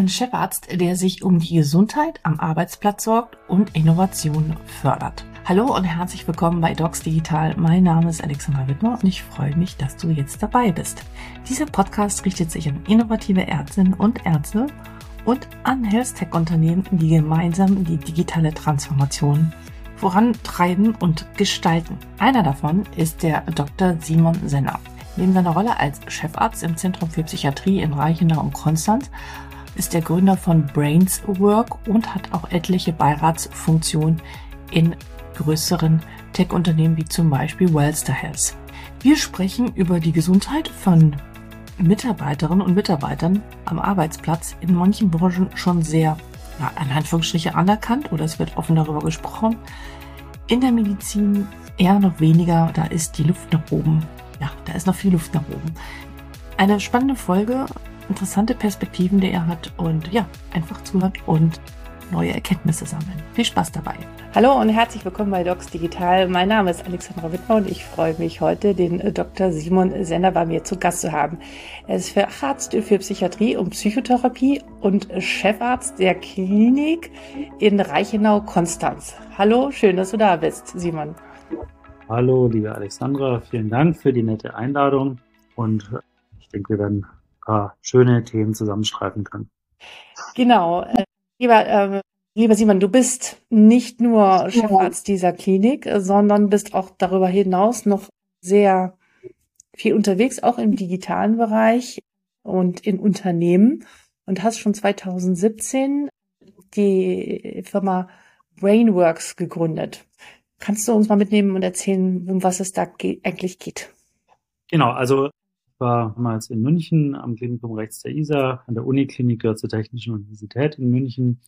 ein Chefarzt, der sich um die Gesundheit am Arbeitsplatz sorgt und Innovationen fördert. Hallo und herzlich willkommen bei Docs Digital. Mein Name ist Alexandra Wittmer und ich freue mich, dass du jetzt dabei bist. Dieser Podcast richtet sich an innovative Ärztinnen und Ärzte und an Health Tech Unternehmen, die gemeinsam die digitale Transformation vorantreiben und gestalten. Einer davon ist der Dr. Simon Senner. Neben seiner Rolle als Chefarzt im Zentrum für Psychiatrie in Reichenau und Konstanz ist der Gründer von Brains Work und hat auch etliche Beiratsfunktionen in größeren Tech-Unternehmen wie zum Beispiel Wellster Health. Wir sprechen über die Gesundheit von Mitarbeiterinnen und Mitarbeitern am Arbeitsplatz in manchen Branchen schon sehr, ja, in Anführungsstriche anerkannt oder es wird offen darüber gesprochen. In der Medizin eher noch weniger, da ist die Luft nach oben. Ja, da ist noch viel Luft nach oben. Eine spannende Folge, interessante Perspektiven, die er hat und ja, einfach zuhören und neue Erkenntnisse sammeln. Viel Spaß dabei. Hallo und herzlich willkommen bei Docs Digital. Mein Name ist Alexandra Wittmer und ich freue mich heute, den äh, Dr. Simon Sender bei mir zu Gast zu haben. Er ist Facharzt für Psychiatrie und Psychotherapie und Chefarzt der Klinik in Reichenau-Konstanz. Hallo, schön, dass du da bist, Simon. Hallo, liebe Alexandra, vielen Dank für die nette Einladung und ich denke, wir werden paar schöne Themen zusammenstreifen können. Genau. Äh, lieber äh, Lieber Simon, du bist nicht nur Chefarzt dieser Klinik, sondern bist auch darüber hinaus noch sehr viel unterwegs, auch im digitalen Bereich und in Unternehmen und hast schon 2017 die Firma Brainworks gegründet. Kannst du uns mal mitnehmen und erzählen, um was es da ge eigentlich geht? Genau, also war damals in München am Klinikum rechts der ISA, an der Uniklinik zur Technischen Universität in München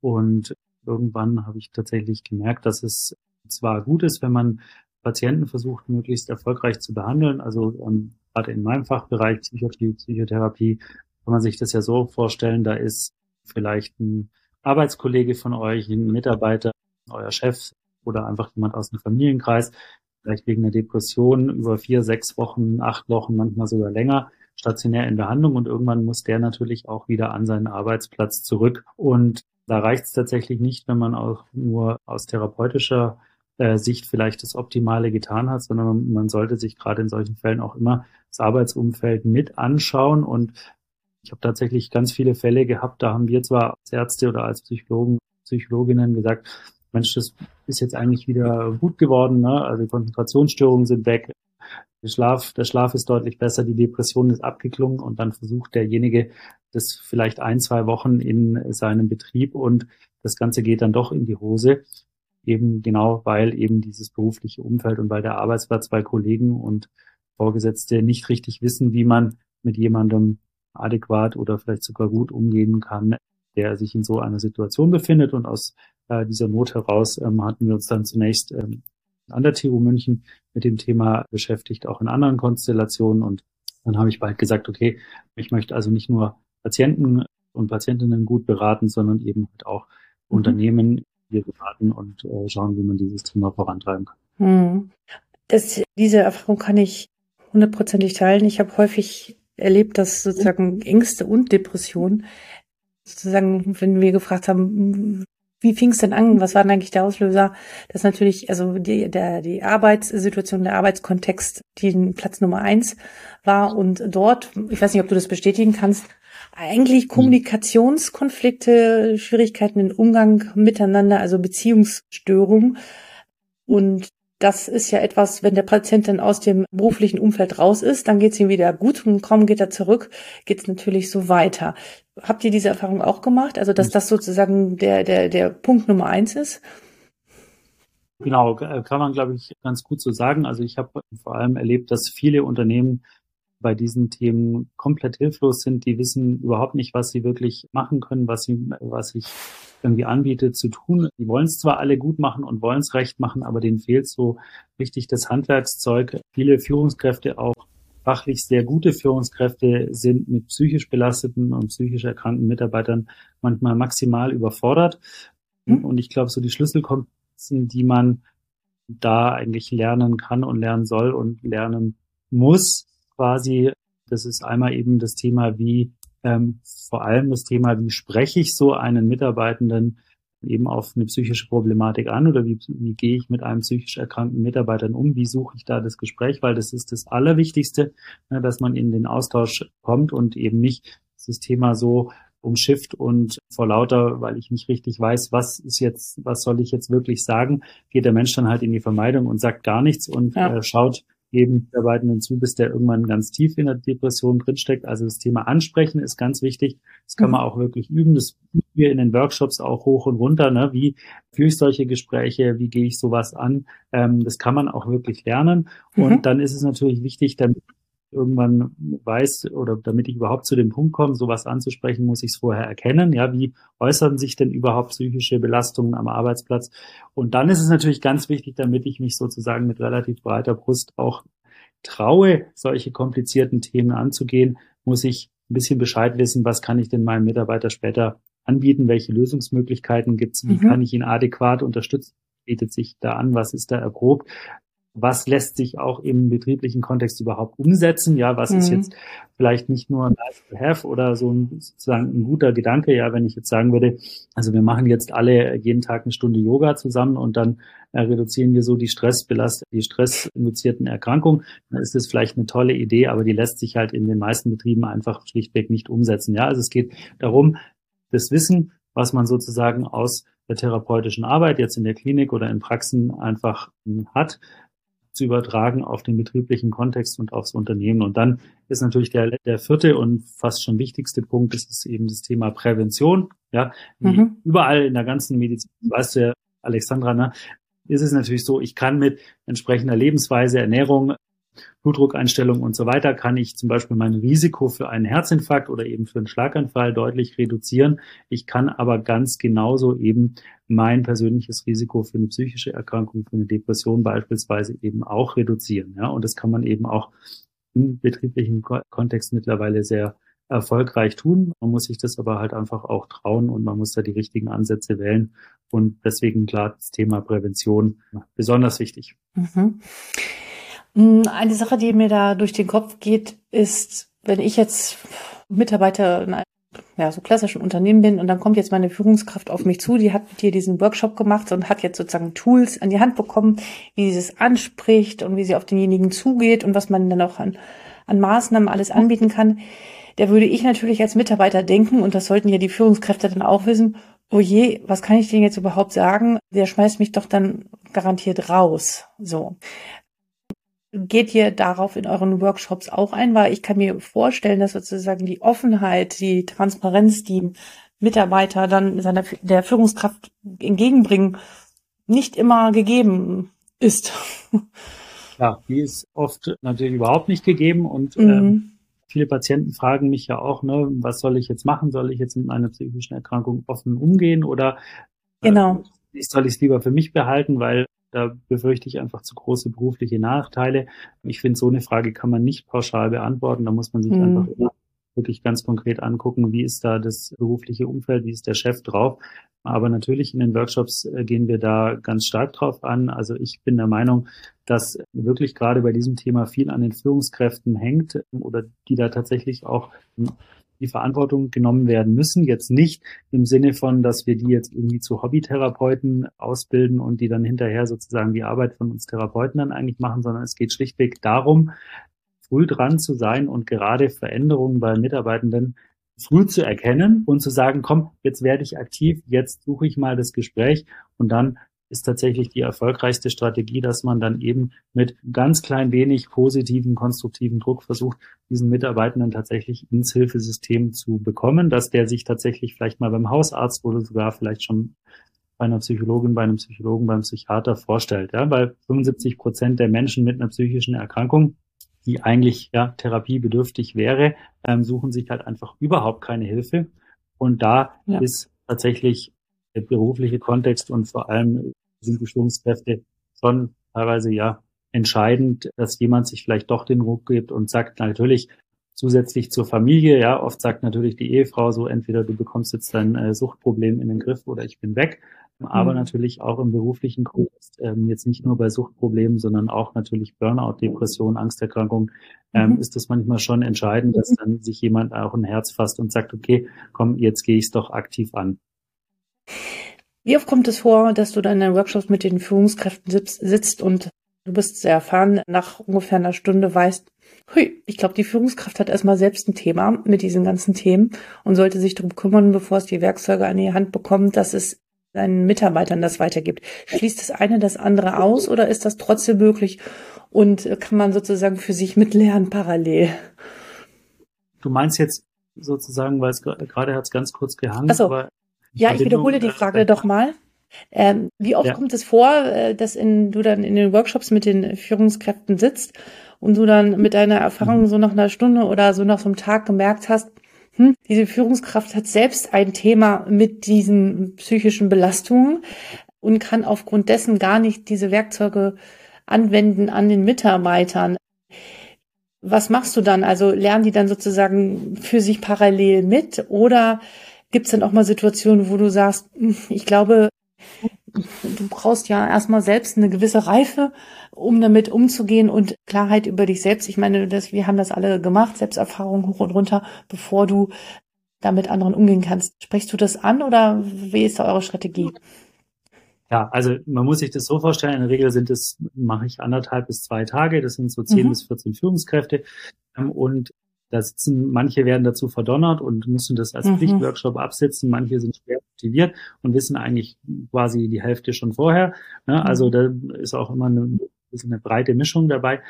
und irgendwann habe ich tatsächlich gemerkt, dass es zwar gut ist, wenn man Patienten versucht, möglichst erfolgreich zu behandeln. Also ähm, gerade in meinem Fachbereich Psychiatrie, Psychotherapie kann man sich das ja so vorstellen, da ist vielleicht ein Arbeitskollege von euch, ein Mitarbeiter, euer Chef oder einfach jemand aus dem Familienkreis, vielleicht wegen einer Depression über vier, sechs Wochen, acht Wochen, manchmal sogar länger stationär in Behandlung und irgendwann muss der natürlich auch wieder an seinen Arbeitsplatz zurück. Und da reicht es tatsächlich nicht, wenn man auch nur aus therapeutischer äh, Sicht vielleicht das Optimale getan hat, sondern man, man sollte sich gerade in solchen Fällen auch immer das Arbeitsumfeld mit anschauen. Und ich habe tatsächlich ganz viele Fälle gehabt, da haben wir zwar als Ärzte oder als Psychologen, Psychologinnen gesagt, Mensch, das ist jetzt eigentlich wieder gut geworden, ne? also Konzentrationsstörungen sind weg, der Schlaf, der Schlaf ist deutlich besser, die Depression ist abgeklungen und dann versucht derjenige das vielleicht ein, zwei Wochen in seinem Betrieb und das Ganze geht dann doch in die Hose. Eben genau, weil eben dieses berufliche Umfeld und weil der Arbeitsplatz bei Kollegen und Vorgesetzte nicht richtig wissen, wie man mit jemandem adäquat oder vielleicht sogar gut umgehen kann, der sich in so einer Situation befindet. Und aus äh, dieser Not heraus ähm, hatten wir uns dann zunächst ähm, an der TU München mit dem Thema beschäftigt, auch in anderen Konstellationen. Und dann habe ich bald gesagt, okay, ich möchte also nicht nur Patienten und Patientinnen gut beraten, sondern eben halt auch mhm. Unternehmen hier beraten und äh, schauen, wie man dieses Thema vorantreiben kann. Mhm. Das, diese Erfahrung kann ich hundertprozentig teilen. Ich habe häufig erlebt, dass sozusagen Ängste und Depressionen sozusagen, wenn wir gefragt haben, wie fing es denn an? Was war denn eigentlich der Auslöser? Das natürlich, also die, der, die Arbeitssituation, der Arbeitskontext, die Platz Nummer eins war. Und dort, ich weiß nicht, ob du das bestätigen kannst, eigentlich Kommunikationskonflikte, Schwierigkeiten im Umgang miteinander, also Beziehungsstörungen. Und das ist ja etwas, wenn der Patient dann aus dem beruflichen Umfeld raus ist, dann geht es ihm wieder gut und kaum geht er zurück, geht es natürlich so weiter. Habt ihr diese Erfahrung auch gemacht? Also, dass das sozusagen der, der, der Punkt Nummer eins ist? Genau, kann man, glaube ich, ganz gut so sagen. Also ich habe vor allem erlebt, dass viele Unternehmen bei diesen Themen komplett hilflos sind. Die wissen überhaupt nicht, was sie wirklich machen können, was sie, was sich irgendwie anbietet zu tun. Die wollen es zwar alle gut machen und wollen es recht machen, aber denen fehlt so richtig das Handwerkszeug. Viele Führungskräfte auch fachlich sehr gute Führungskräfte sind mit psychisch belasteten und psychisch erkrankten Mitarbeitern manchmal maximal überfordert. Mhm. Und ich glaube, so die Schlüsselkompetenzen, die man da eigentlich lernen kann und lernen soll und lernen muss, quasi, das ist einmal eben das Thema, wie ähm, vor allem das Thema, wie spreche ich so einen Mitarbeitenden eben auf eine psychische Problematik an oder wie, wie gehe ich mit einem psychisch erkrankten Mitarbeiter um, wie suche ich da das Gespräch, weil das ist das Allerwichtigste, ne, dass man in den Austausch kommt und eben nicht das Thema so umschifft und vor lauter, weil ich nicht richtig weiß, was ist jetzt, was soll ich jetzt wirklich sagen, geht der Mensch dann halt in die Vermeidung und sagt gar nichts und ja. äh, schaut jedem Mitarbeitenden zu, bis der irgendwann ganz tief in der Depression drinsteckt. Also das Thema Ansprechen ist ganz wichtig. Das kann man mhm. auch wirklich üben. Das üben wir in den Workshops auch hoch und runter. Ne? Wie führe ich solche Gespräche? Wie gehe ich sowas an? Ähm, das kann man auch wirklich lernen. Und mhm. dann ist es natürlich wichtig, damit irgendwann weiß oder damit ich überhaupt zu dem Punkt komme, sowas anzusprechen, muss ich es vorher erkennen. Ja, wie äußern sich denn überhaupt psychische Belastungen am Arbeitsplatz? Und dann ist es natürlich ganz wichtig, damit ich mich sozusagen mit relativ breiter Brust auch traue, solche komplizierten Themen anzugehen, muss ich ein bisschen Bescheid wissen, was kann ich denn meinem Mitarbeiter später anbieten, welche Lösungsmöglichkeiten gibt es, wie mhm. kann ich ihn adäquat unterstützen, bietet sich da an, was ist da erprobt was lässt sich auch im betrieblichen Kontext überhaupt umsetzen, ja, was mhm. ist jetzt vielleicht nicht nur nice to have oder so ein, sozusagen ein guter Gedanke, ja, wenn ich jetzt sagen würde, also wir machen jetzt alle jeden Tag eine Stunde Yoga zusammen und dann äh, reduzieren wir so die Stressbelast, die stressinduzierten Erkrankungen, dann ist das vielleicht eine tolle Idee, aber die lässt sich halt in den meisten Betrieben einfach schlichtweg nicht umsetzen, ja, also es geht darum, das Wissen, was man sozusagen aus der therapeutischen Arbeit jetzt in der Klinik oder in Praxen einfach hm, hat, zu übertragen auf den betrieblichen Kontext und aufs Unternehmen. Und dann ist natürlich der, der vierte und fast schon wichtigste Punkt, das ist eben das Thema Prävention. Ja, mhm. überall in der ganzen Medizin, weißt du ja, Alexandra, ne, ist es natürlich so, ich kann mit entsprechender Lebensweise, Ernährung, Blutdruckeinstellung und so weiter, kann ich zum Beispiel mein Risiko für einen Herzinfarkt oder eben für einen Schlaganfall deutlich reduzieren. Ich kann aber ganz genauso eben mein persönliches Risiko für eine psychische Erkrankung, für eine Depression beispielsweise eben auch reduzieren. Ja, und das kann man eben auch im betrieblichen Kontext mittlerweile sehr erfolgreich tun. Man muss sich das aber halt einfach auch trauen und man muss da die richtigen Ansätze wählen. Und deswegen klar das Thema Prävention besonders wichtig. Mhm. Mm, eine Sache, die mir da durch den Kopf geht, ist, wenn ich jetzt Mitarbeiter in einem ja, so klassischen Unternehmen bin und dann kommt jetzt meine Führungskraft auf mich zu, die hat mit dir diesen Workshop gemacht und hat jetzt sozusagen Tools an die Hand bekommen, wie sie es anspricht und wie sie auf denjenigen zugeht und was man dann auch an, an Maßnahmen alles anbieten kann. Da würde ich natürlich als Mitarbeiter denken, und das sollten ja die Führungskräfte dann auch wissen, oh je, was kann ich denn jetzt überhaupt sagen? Der schmeißt mich doch dann garantiert raus. So geht ihr darauf in euren Workshops auch ein? Weil ich kann mir vorstellen, dass sozusagen die Offenheit, die Transparenz, die Mitarbeiter dann seiner, der Führungskraft entgegenbringen, nicht immer gegeben ist. Ja, die ist oft natürlich überhaupt nicht gegeben und mhm. ähm, viele Patienten fragen mich ja auch, ne, was soll ich jetzt machen? Soll ich jetzt mit einer psychischen Erkrankung offen umgehen oder äh, genau. soll ich es lieber für mich behalten, weil da befürchte ich einfach zu große berufliche Nachteile. Ich finde, so eine Frage kann man nicht pauschal beantworten. Da muss man sich mhm. einfach wirklich ganz konkret angucken, wie ist da das berufliche Umfeld, wie ist der Chef drauf. Aber natürlich in den Workshops äh, gehen wir da ganz stark drauf an. Also ich bin der Meinung, dass wirklich gerade bei diesem Thema viel an den Führungskräften hängt oder die da tatsächlich auch die Verantwortung genommen werden müssen. Jetzt nicht im Sinne von, dass wir die jetzt irgendwie zu Hobbytherapeuten ausbilden und die dann hinterher sozusagen die Arbeit von uns Therapeuten dann eigentlich machen, sondern es geht schlichtweg darum, früh dran zu sein und gerade Veränderungen bei Mitarbeitenden früh zu erkennen und zu sagen, komm, jetzt werde ich aktiv, jetzt suche ich mal das Gespräch und dann ist tatsächlich die erfolgreichste Strategie, dass man dann eben mit ganz klein wenig positiven, konstruktiven Druck versucht, diesen Mitarbeitenden tatsächlich ins Hilfesystem zu bekommen, dass der sich tatsächlich vielleicht mal beim Hausarzt oder sogar vielleicht schon bei einer Psychologin, bei einem Psychologen, beim Psychiater vorstellt. Ja, weil 75 Prozent der Menschen mit einer psychischen Erkrankung, die eigentlich ja therapiebedürftig wäre, ähm, suchen sich halt einfach überhaupt keine Hilfe. Und da ja. ist tatsächlich der berufliche Kontext und vor allem sind die Führungskräfte schon teilweise ja entscheidend, dass jemand sich vielleicht doch den Ruck gibt und sagt, natürlich zusätzlich zur Familie, ja, oft sagt natürlich die Ehefrau so, entweder du bekommst jetzt dein äh, Suchtproblem in den Griff oder ich bin weg. aber mhm. natürlich auch im beruflichen Kontext, ähm, jetzt nicht nur bei Suchtproblemen, sondern auch natürlich Burnout, Depression, Angsterkrankung, ähm, mhm. ist es manchmal schon entscheidend, dass mhm. dann sich jemand auch ein Herz fasst und sagt, okay, komm, jetzt gehe ich es doch aktiv an. Wie oft kommt es vor, dass du dann in den Workshops mit den Führungskräften sitzt und du bist sehr erfahren, nach ungefähr einer Stunde weißt, hui, ich glaube, die Führungskraft hat erstmal selbst ein Thema mit diesen ganzen Themen und sollte sich darum kümmern, bevor es die Werkzeuge an die Hand bekommt, dass es seinen Mitarbeitern das weitergibt. Schließt das eine das andere aus oder ist das trotzdem möglich und kann man sozusagen für sich mitlernen parallel? Du meinst jetzt sozusagen, weil es gerade hat es ganz kurz gehangen, so. aber ja, ich wiederhole die Frage doch mal. Ähm, wie oft ja. kommt es vor, äh, dass in, du dann in den Workshops mit den Führungskräften sitzt und du dann mit deiner Erfahrung mhm. so nach einer Stunde oder so nach so einem Tag gemerkt hast, hm, diese Führungskraft hat selbst ein Thema mit diesen psychischen Belastungen und kann aufgrund dessen gar nicht diese Werkzeuge anwenden an den Mitarbeitern. Was machst du dann? Also lernen die dann sozusagen für sich parallel mit oder Gibt es denn auch mal Situationen, wo du sagst, hm, ich glaube, du brauchst ja erstmal selbst eine gewisse Reife, um damit umzugehen und Klarheit über dich selbst. Ich meine, das, wir haben das alle gemacht, Selbsterfahrung hoch und runter, bevor du damit anderen umgehen kannst. Sprichst du das an oder wie ist da eure Strategie? Ja, also man muss sich das so vorstellen, in der Regel sind es, mache ich anderthalb bis zwei Tage, das sind so zehn mhm. bis 14 Führungskräfte. Ähm, und da sitzen, manche werden dazu verdonnert und müssen das als mhm. Pflichtworkshop absetzen, manche sind schwer motiviert und wissen eigentlich quasi die Hälfte schon vorher. Ne? Also mhm. da ist auch immer eine, eine breite Mischung dabei.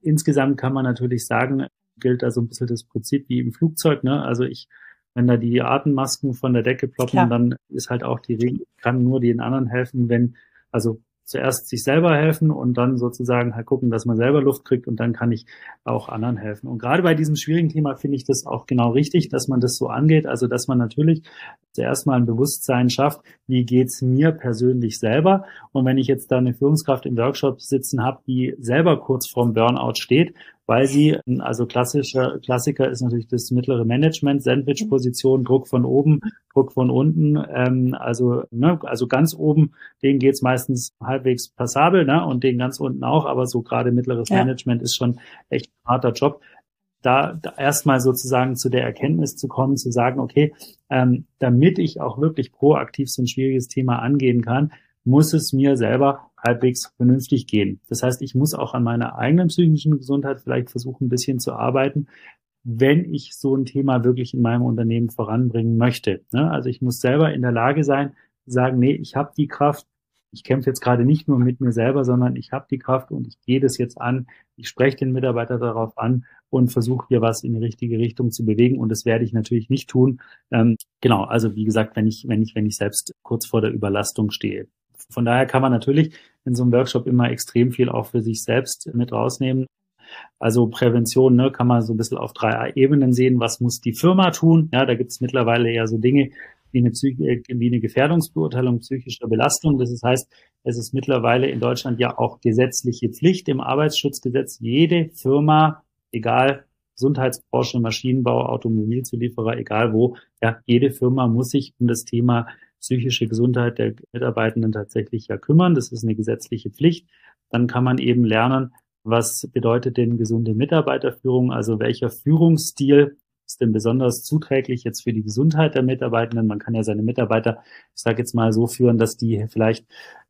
Insgesamt kann man natürlich sagen, gilt da so ein bisschen das Prinzip wie im Flugzeug. Ne? Also ich, wenn da die Atemmasken von der Decke ploppen, Klar. dann ist halt auch die Regel, kann nur den anderen helfen, wenn, also zuerst sich selber helfen und dann sozusagen halt gucken, dass man selber Luft kriegt und dann kann ich auch anderen helfen. Und gerade bei diesem schwierigen Thema finde ich das auch genau richtig, dass man das so angeht. Also dass man natürlich zuerst mal ein Bewusstsein schafft, wie geht's mir persönlich selber. Und wenn ich jetzt da eine Führungskraft im Workshop sitzen habe, die selber kurz vorm Burnout steht, weil sie, also klassischer Klassiker ist natürlich das mittlere Management, Sandwich-Position, Druck von oben, Druck von unten, ähm, also, ne, also ganz oben, denen geht's meistens halbwegs passabel, ne, und den ganz unten auch, aber so gerade mittleres ja. Management ist schon echt ein harter Job. Da, da erstmal sozusagen zu der Erkenntnis zu kommen, zu sagen, okay, ähm, damit ich auch wirklich proaktiv so ein schwieriges Thema angehen kann, muss es mir selber halbwegs vernünftig gehen. Das heißt, ich muss auch an meiner eigenen psychischen Gesundheit vielleicht versuchen, ein bisschen zu arbeiten, wenn ich so ein Thema wirklich in meinem Unternehmen voranbringen möchte. Ne? Also ich muss selber in der Lage sein, sagen, nee, ich habe die Kraft, ich kämpfe jetzt gerade nicht nur mit mir selber, sondern ich habe die Kraft und ich gehe das jetzt an, ich spreche den Mitarbeiter darauf an und versuche hier was in die richtige Richtung zu bewegen. Und das werde ich natürlich nicht tun. Ähm, genau, also wie gesagt, wenn ich, wenn ich, wenn ich selbst kurz vor der Überlastung stehe. Von daher kann man natürlich in so einem Workshop immer extrem viel auch für sich selbst mit rausnehmen. Also Prävention ne, kann man so ein bisschen auf drei Ebenen sehen. Was muss die Firma tun? Ja, da gibt es mittlerweile ja so Dinge wie eine, Psych wie eine Gefährdungsbeurteilung psychischer Belastung. Das heißt, es ist mittlerweile in Deutschland ja auch gesetzliche Pflicht im Arbeitsschutzgesetz. Jede Firma, egal Gesundheitsbranche, Maschinenbau, Automobilzulieferer, egal wo, ja, jede Firma muss sich um das Thema psychische Gesundheit der Mitarbeitenden tatsächlich ja kümmern. Das ist eine gesetzliche Pflicht. Dann kann man eben lernen, was bedeutet denn gesunde Mitarbeiterführung? Also welcher Führungsstil ist denn besonders zuträglich jetzt für die Gesundheit der Mitarbeitenden? Man kann ja seine Mitarbeiter, ich sage jetzt mal so führen, dass die vielleicht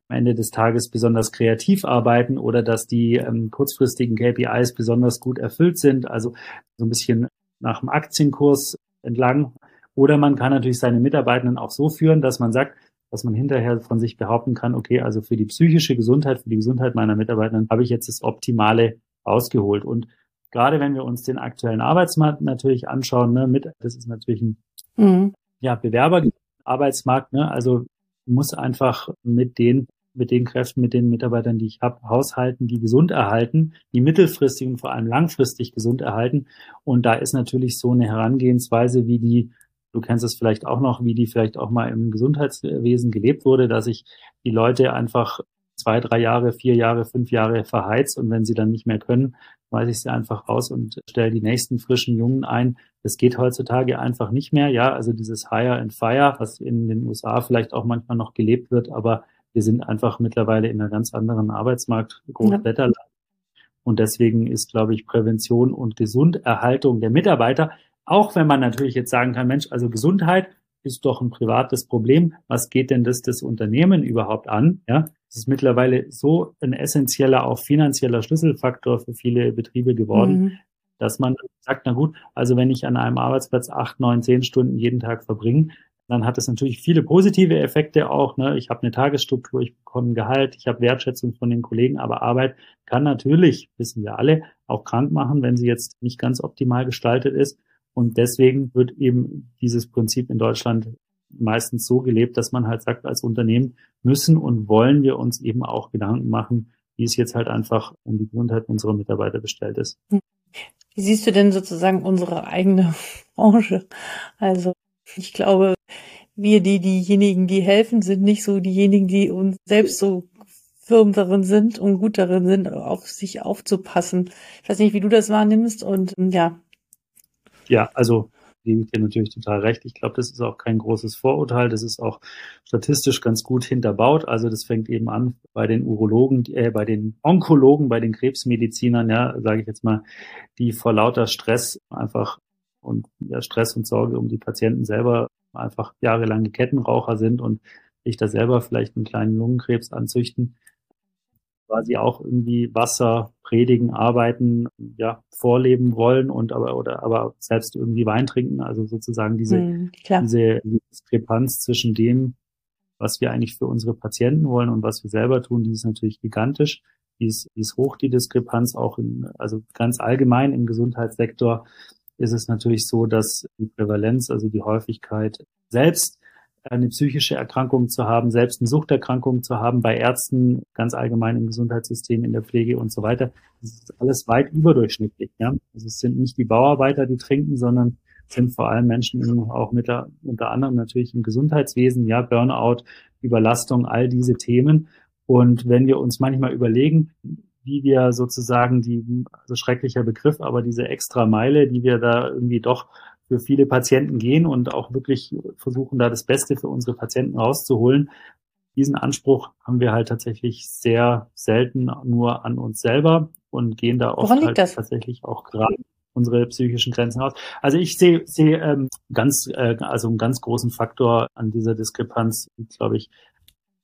am Ende des Tages besonders kreativ arbeiten oder dass die ähm, kurzfristigen KPIs besonders gut erfüllt sind. Also so ein bisschen nach dem Aktienkurs entlang oder man kann natürlich seine Mitarbeitenden auch so führen, dass man sagt, dass man hinterher von sich behaupten kann, okay, also für die psychische Gesundheit, für die Gesundheit meiner Mitarbeitenden habe ich jetzt das Optimale ausgeholt. Und gerade wenn wir uns den aktuellen Arbeitsmarkt natürlich anschauen, ne, mit, das ist natürlich ein mhm. ja, Bewerberarbeitsmarkt, ne, also muss einfach mit den mit den Kräften, mit den Mitarbeitern, die ich habe, haushalten, die gesund erhalten, die mittelfristig und vor allem langfristig gesund erhalten. Und da ist natürlich so eine Herangehensweise, wie die Du kennst es vielleicht auch noch, wie die vielleicht auch mal im Gesundheitswesen gelebt wurde, dass sich die Leute einfach zwei, drei Jahre, vier Jahre, fünf Jahre verheizt und wenn sie dann nicht mehr können, weise ich sie einfach raus und stelle die nächsten frischen Jungen ein. Das geht heutzutage einfach nicht mehr. Ja, also dieses Hire and Fire, was in den USA vielleicht auch manchmal noch gelebt wird, aber wir sind einfach mittlerweile in einer ganz anderen Arbeitsmarkt, Großwetterland. Ja. Und deswegen ist, glaube ich, Prävention und Gesunderhaltung der Mitarbeiter, auch wenn man natürlich jetzt sagen kann, Mensch, also Gesundheit ist doch ein privates Problem. Was geht denn das das Unternehmen überhaupt an? Ja, es ist mittlerweile so ein essentieller, auch finanzieller Schlüsselfaktor für viele Betriebe geworden, mhm. dass man sagt, na gut, also wenn ich an einem Arbeitsplatz acht, neun, zehn Stunden jeden Tag verbringe, dann hat es natürlich viele positive Effekte auch. Ne? Ich habe eine Tagesstruktur, ich bekomme ein Gehalt, ich habe Wertschätzung von den Kollegen, aber Arbeit kann natürlich, wissen wir alle, auch krank machen, wenn sie jetzt nicht ganz optimal gestaltet ist. Und deswegen wird eben dieses Prinzip in Deutschland meistens so gelebt, dass man halt sagt, als Unternehmen müssen und wollen wir uns eben auch Gedanken machen, wie es jetzt halt einfach um die Gesundheit unserer Mitarbeiter bestellt ist. Wie siehst du denn sozusagen unsere eigene Branche? Also ich glaube, wir, die diejenigen, die helfen, sind nicht so diejenigen, die uns selbst so firm darin sind und gut darin sind, auf sich aufzupassen. Ich weiß nicht, wie du das wahrnimmst und ja. Ja, also gebe ich dir natürlich total recht. Ich glaube, das ist auch kein großes Vorurteil. Das ist auch statistisch ganz gut hinterbaut. Also das fängt eben an bei den Urologen, äh, bei den Onkologen, bei den Krebsmedizinern, ja, sage ich jetzt mal, die vor lauter Stress einfach und ja, Stress und Sorge um die Patienten selber einfach jahrelange Kettenraucher sind und sich da selber vielleicht einen kleinen Lungenkrebs anzüchten, quasi auch irgendwie Wasser predigen, arbeiten, ja, vorleben wollen und aber oder aber selbst irgendwie Wein trinken. Also sozusagen diese, mhm, diese Diskrepanz zwischen dem, was wir eigentlich für unsere Patienten wollen und was wir selber tun, die ist natürlich gigantisch. Die ist, die ist hoch, die Diskrepanz, auch in, also ganz allgemein im Gesundheitssektor ist es natürlich so, dass die Prävalenz, also die Häufigkeit selbst eine psychische Erkrankung zu haben, selbst eine Suchterkrankung zu haben, bei Ärzten, ganz allgemein im Gesundheitssystem, in der Pflege und so weiter. Das ist alles weit überdurchschnittlich. Ja? Also es sind nicht die Bauarbeiter, die trinken, sondern sind vor allem Menschen auch mit der, unter anderem natürlich im Gesundheitswesen, ja, Burnout, Überlastung, all diese Themen. Und wenn wir uns manchmal überlegen, wie wir sozusagen die, also schrecklicher Begriff, aber diese extra Meile, die wir da irgendwie doch für viele Patienten gehen und auch wirklich versuchen, da das Beste für unsere Patienten rauszuholen. Diesen Anspruch haben wir halt tatsächlich sehr selten nur an uns selber und gehen da oft halt tatsächlich auch gerade unsere psychischen Grenzen aus. Also ich sehe sehe ähm, ganz äh, also einen ganz großen Faktor an dieser Diskrepanz, glaube ich,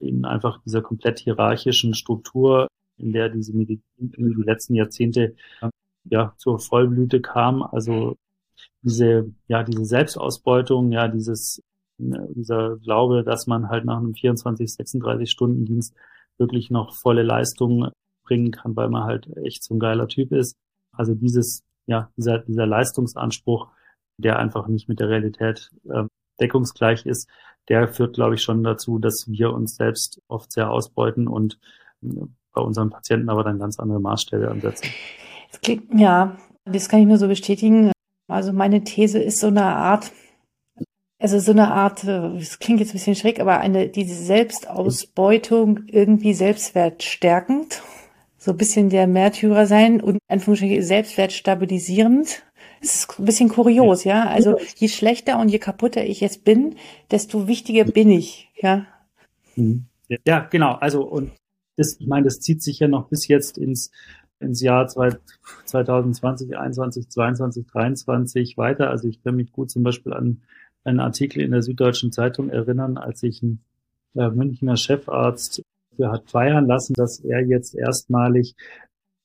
in einfach dieser komplett hierarchischen Struktur in der diese Medizin in die letzten Jahrzehnte ja zur Vollblüte kam. Also diese ja diese Selbstausbeutung, ja dieses ne, dieser Glaube, dass man halt nach einem 24, 36 Stunden Dienst wirklich noch volle Leistung bringen kann, weil man halt echt so ein geiler Typ ist. Also dieses ja dieser dieser Leistungsanspruch, der einfach nicht mit der Realität äh, deckungsgleich ist, der führt, glaube ich, schon dazu, dass wir uns selbst oft sehr ausbeuten und bei unseren Patienten aber dann ganz andere Maßstäbe ansetzen. Ja, das kann ich nur so bestätigen. Also meine These ist so eine Art, also so eine Art, das klingt jetzt ein bisschen schräg, aber eine, diese Selbstausbeutung irgendwie selbstwertstärkend. So ein bisschen der Märtyrer sein und Anführungsstrichen selbstwertstabilisierend. Es ist ein bisschen kurios, ja. ja. Also je schlechter und je kaputter ich jetzt bin, desto wichtiger bin ich, ja. Mhm. Ja, genau. Also und das, ich meine, das zieht sich ja noch bis jetzt ins, ins Jahr 2020, 21, 22, 23 weiter. Also ich kann mich gut zum Beispiel an einen Artikel in der Süddeutschen Zeitung erinnern, als sich ein äh, Münchner Chefarzt hat feiern lassen, dass er jetzt erstmalig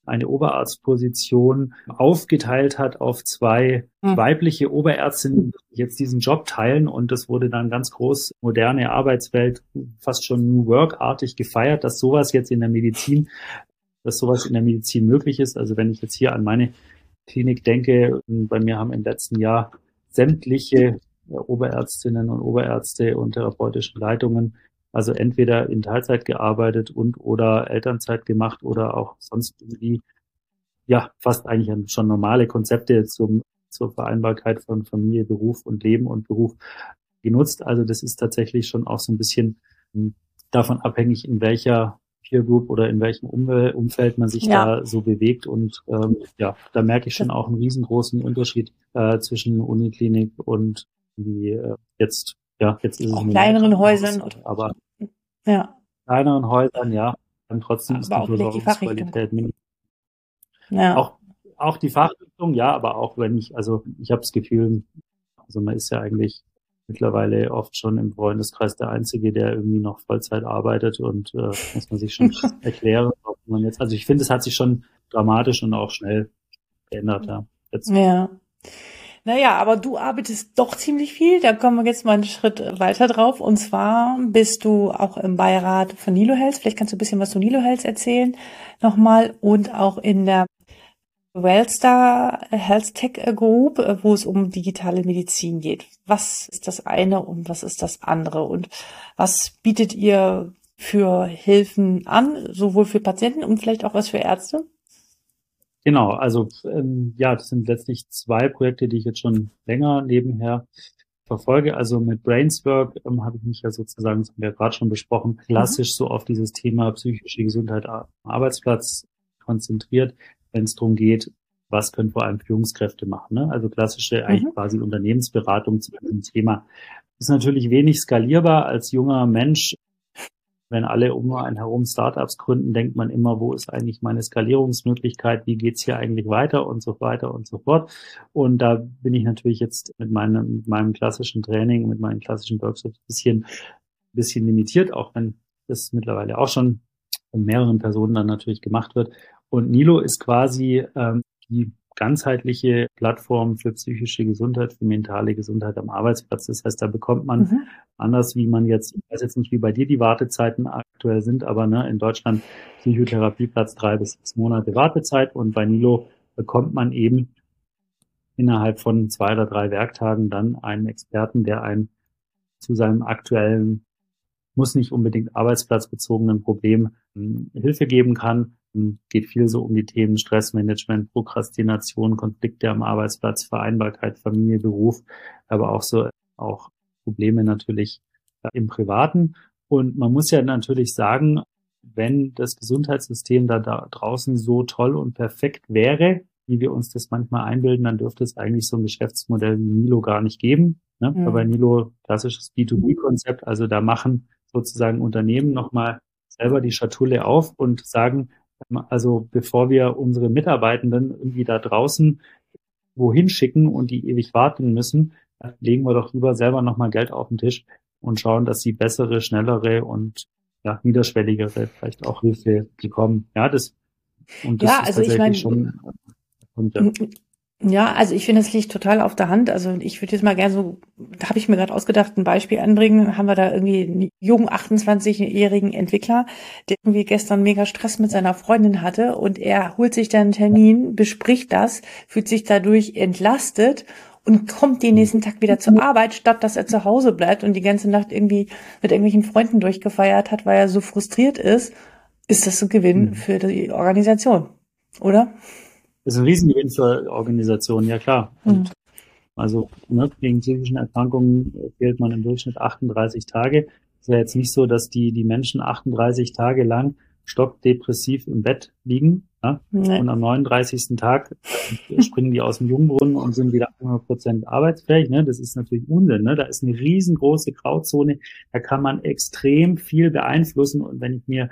eine Oberarztposition aufgeteilt hat auf zwei mhm. weibliche Oberärztinnen, die jetzt diesen Job teilen. Und das wurde dann ganz groß moderne Arbeitswelt, fast schon New Work-artig gefeiert, dass sowas jetzt in der Medizin, dass sowas in der Medizin möglich ist. Also wenn ich jetzt hier an meine Klinik denke, bei mir haben im letzten Jahr sämtliche Oberärztinnen und Oberärzte und therapeutische Leitungen also entweder in Teilzeit gearbeitet und oder Elternzeit gemacht oder auch sonst irgendwie, ja, fast eigentlich schon normale Konzepte zum, zur Vereinbarkeit von Familie, Beruf und Leben und Beruf genutzt. Also das ist tatsächlich schon auch so ein bisschen hm, davon abhängig, in welcher Peer Group oder in welchem Umwelt, Umfeld man sich ja. da so bewegt. Und ähm, ja, da merke ich schon auch einen riesengroßen Unterschied äh, zwischen Uniklinik und wie äh, jetzt, ja, jetzt ist es auch kleineren Häusern. Haus, aber ja. kleineren Häusern, ja, dann trotzdem aber ist die Versorgungsqualität mindestens. Ja. Auch, auch die Fachrichtung, ja, aber auch wenn ich, also ich habe das Gefühl, also man ist ja eigentlich mittlerweile oft schon im Freundeskreis der Einzige, der irgendwie noch Vollzeit arbeitet und äh, muss man sich schon erklären, ob man jetzt, also ich finde, es hat sich schon dramatisch und auch schnell geändert, ja. Jetzt. Ja. Naja, aber du arbeitest doch ziemlich viel. Da kommen wir jetzt mal einen Schritt weiter drauf. Und zwar bist du auch im Beirat von Nilo Health. Vielleicht kannst du ein bisschen was zu Nilo Health erzählen nochmal. Und auch in der Wellstar Health Tech Group, äh, wo es um digitale Medizin geht. Was ist das eine und was ist das andere? Und was bietet ihr für Hilfen an, sowohl für Patienten und vielleicht auch was für Ärzte? Genau, also ähm, ja, das sind letztlich zwei Projekte, die ich jetzt schon länger nebenher verfolge. Also mit Brainswork ähm, habe ich mich ja sozusagen, das haben wir ja gerade schon besprochen, klassisch mhm. so auf dieses Thema psychische Gesundheit am Arbeitsplatz konzentriert wenn es darum geht, was können vor allem Führungskräfte machen. Ne? Also klassische eigentlich mhm. quasi Unternehmensberatung zu diesem Thema. Ist natürlich wenig skalierbar als junger Mensch. Wenn alle um einen herum Startups gründen, denkt man immer, wo ist eigentlich meine Skalierungsmöglichkeit, wie geht's hier eigentlich weiter und so weiter und so fort. Und da bin ich natürlich jetzt mit meinem, mit meinem klassischen Training, mit meinen klassischen Workshops ein bisschen, bisschen limitiert, auch wenn das mittlerweile auch schon von mehreren Personen dann natürlich gemacht wird. Und Nilo ist quasi ähm, die ganzheitliche Plattform für psychische Gesundheit, für mentale Gesundheit am Arbeitsplatz. Das heißt, da bekommt man mhm. anders, wie man jetzt, ich weiß jetzt nicht, wie bei dir die Wartezeiten aktuell sind, aber ne, in Deutschland Psychotherapieplatz drei bis sechs Monate Wartezeit und bei Nilo bekommt man eben innerhalb von zwei oder drei Werktagen dann einen Experten, der einen zu seinem aktuellen, muss nicht unbedingt arbeitsplatzbezogenen Problem hm, Hilfe geben kann geht viel so um die Themen Stressmanagement, Prokrastination, Konflikte am Arbeitsplatz, Vereinbarkeit, Familie, Beruf, aber auch so auch Probleme natürlich äh, im Privaten. Und man muss ja natürlich sagen, wenn das Gesundheitssystem da, da draußen so toll und perfekt wäre, wie wir uns das manchmal einbilden, dann dürfte es eigentlich so ein Geschäftsmodell wie Nilo gar nicht geben. Ne? Mhm. Aber Nilo, klassisches B2B-Konzept, also da machen sozusagen Unternehmen nochmal selber die Schatulle auf und sagen, also bevor wir unsere Mitarbeitenden irgendwie da draußen wohin schicken und die ewig warten müssen, legen wir doch lieber selber nochmal Geld auf den Tisch und schauen, dass sie bessere, schnellere und ja, niederschwelligere vielleicht auch Hilfe bekommen. Ja, das und das ja, also ich meine, schon, und, ja. Ja, also ich finde, es liegt total auf der Hand. Also ich würde jetzt mal gerne so, da habe ich mir gerade ausgedacht, ein Beispiel anbringen. Haben wir da irgendwie einen jungen 28-jährigen Entwickler, der irgendwie gestern mega Stress mit seiner Freundin hatte und er holt sich dann einen Termin, bespricht das, fühlt sich dadurch entlastet und kommt den nächsten Tag wieder zur Arbeit, statt dass er zu Hause bleibt und die ganze Nacht irgendwie mit irgendwelchen Freunden durchgefeiert hat, weil er so frustriert ist, ist das ein Gewinn mhm. für die Organisation, oder? Ist ein Riesengewinn für Organisationen, ja klar. Mhm. Also ne, gegen psychischen Erkrankungen fehlt man im Durchschnitt 38 Tage. Es wäre jetzt nicht so, dass die, die Menschen 38 Tage lang stockdepressiv im Bett liegen ja? Nee. und am 39. Tag springen die aus dem Jungbrunnen und sind wieder 100 Prozent arbeitsfähig. Ne? Das ist natürlich Unsinn. Ne? Da ist eine riesengroße Grauzone. Da kann man extrem viel beeinflussen. Und wenn ich mir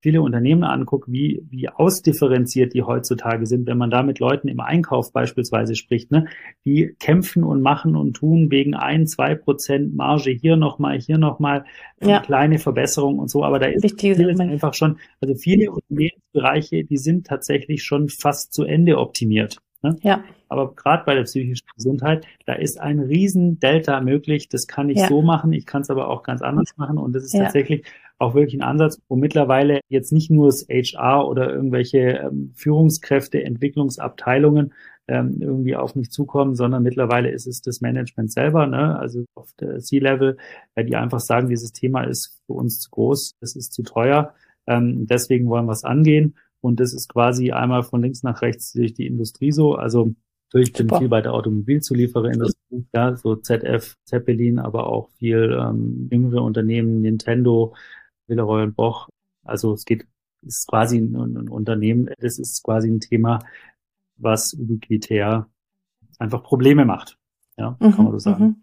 viele Unternehmen angucke, wie, wie ausdifferenziert die heutzutage sind, wenn man da mit Leuten im Einkauf beispielsweise spricht, ne, die kämpfen und machen und tun wegen ein, zwei Prozent Marge hier nochmal, hier nochmal ja. kleine Verbesserung und so, aber da ist vieles einfach schon, also viele Unternehmensbereiche, die sind tatsächlich schon fast zu Ende optimiert. Ne? Ja. Aber gerade bei der psychischen Gesundheit, da ist ein riesen Delta möglich. Das kann ich ja. so machen, ich kann es aber auch ganz anders machen. Und das ist ja. tatsächlich auch wirklich ein Ansatz, wo mittlerweile jetzt nicht nur das HR oder irgendwelche ähm, Führungskräfte, Entwicklungsabteilungen ähm, irgendwie auf mich zukommen, sondern mittlerweile ist es das Management selber, ne? also auf der C-Level, äh, die einfach sagen, dieses Thema ist für uns zu groß, es ist zu teuer, ähm, deswegen wollen wir es angehen. Und das ist quasi einmal von links nach rechts durch die Industrie so. Also ich bin Super. viel bei der Automobilzuliefererindustrie, ja, so ZF, Zeppelin, aber auch viel ähm, jüngere Unternehmen, Nintendo, Villeroy und Boch, Also es geht, ist quasi ein, ein Unternehmen, das ist quasi ein Thema, was ubiquitär einfach Probleme macht. Ja, kann man so sagen. Mhm.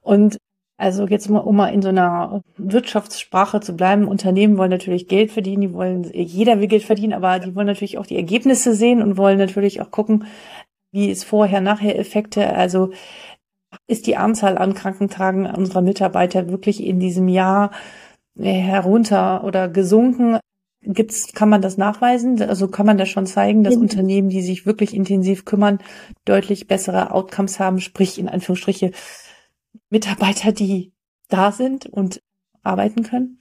Und also jetzt mal, um mal in so einer Wirtschaftssprache zu bleiben, Unternehmen wollen natürlich Geld verdienen, die wollen, jeder will Geld verdienen, aber die wollen natürlich auch die Ergebnisse sehen und wollen natürlich auch gucken, wie ist vorher, nachher Effekte. Also ist die Anzahl an Krankentagen unserer Mitarbeiter wirklich in diesem Jahr herunter oder gesunken? Gibt's, kann man das nachweisen? Also kann man das schon zeigen, dass ja. Unternehmen, die sich wirklich intensiv kümmern, deutlich bessere Outcomes haben, sprich in Anführungsstriche Mitarbeiter, die da sind und arbeiten können?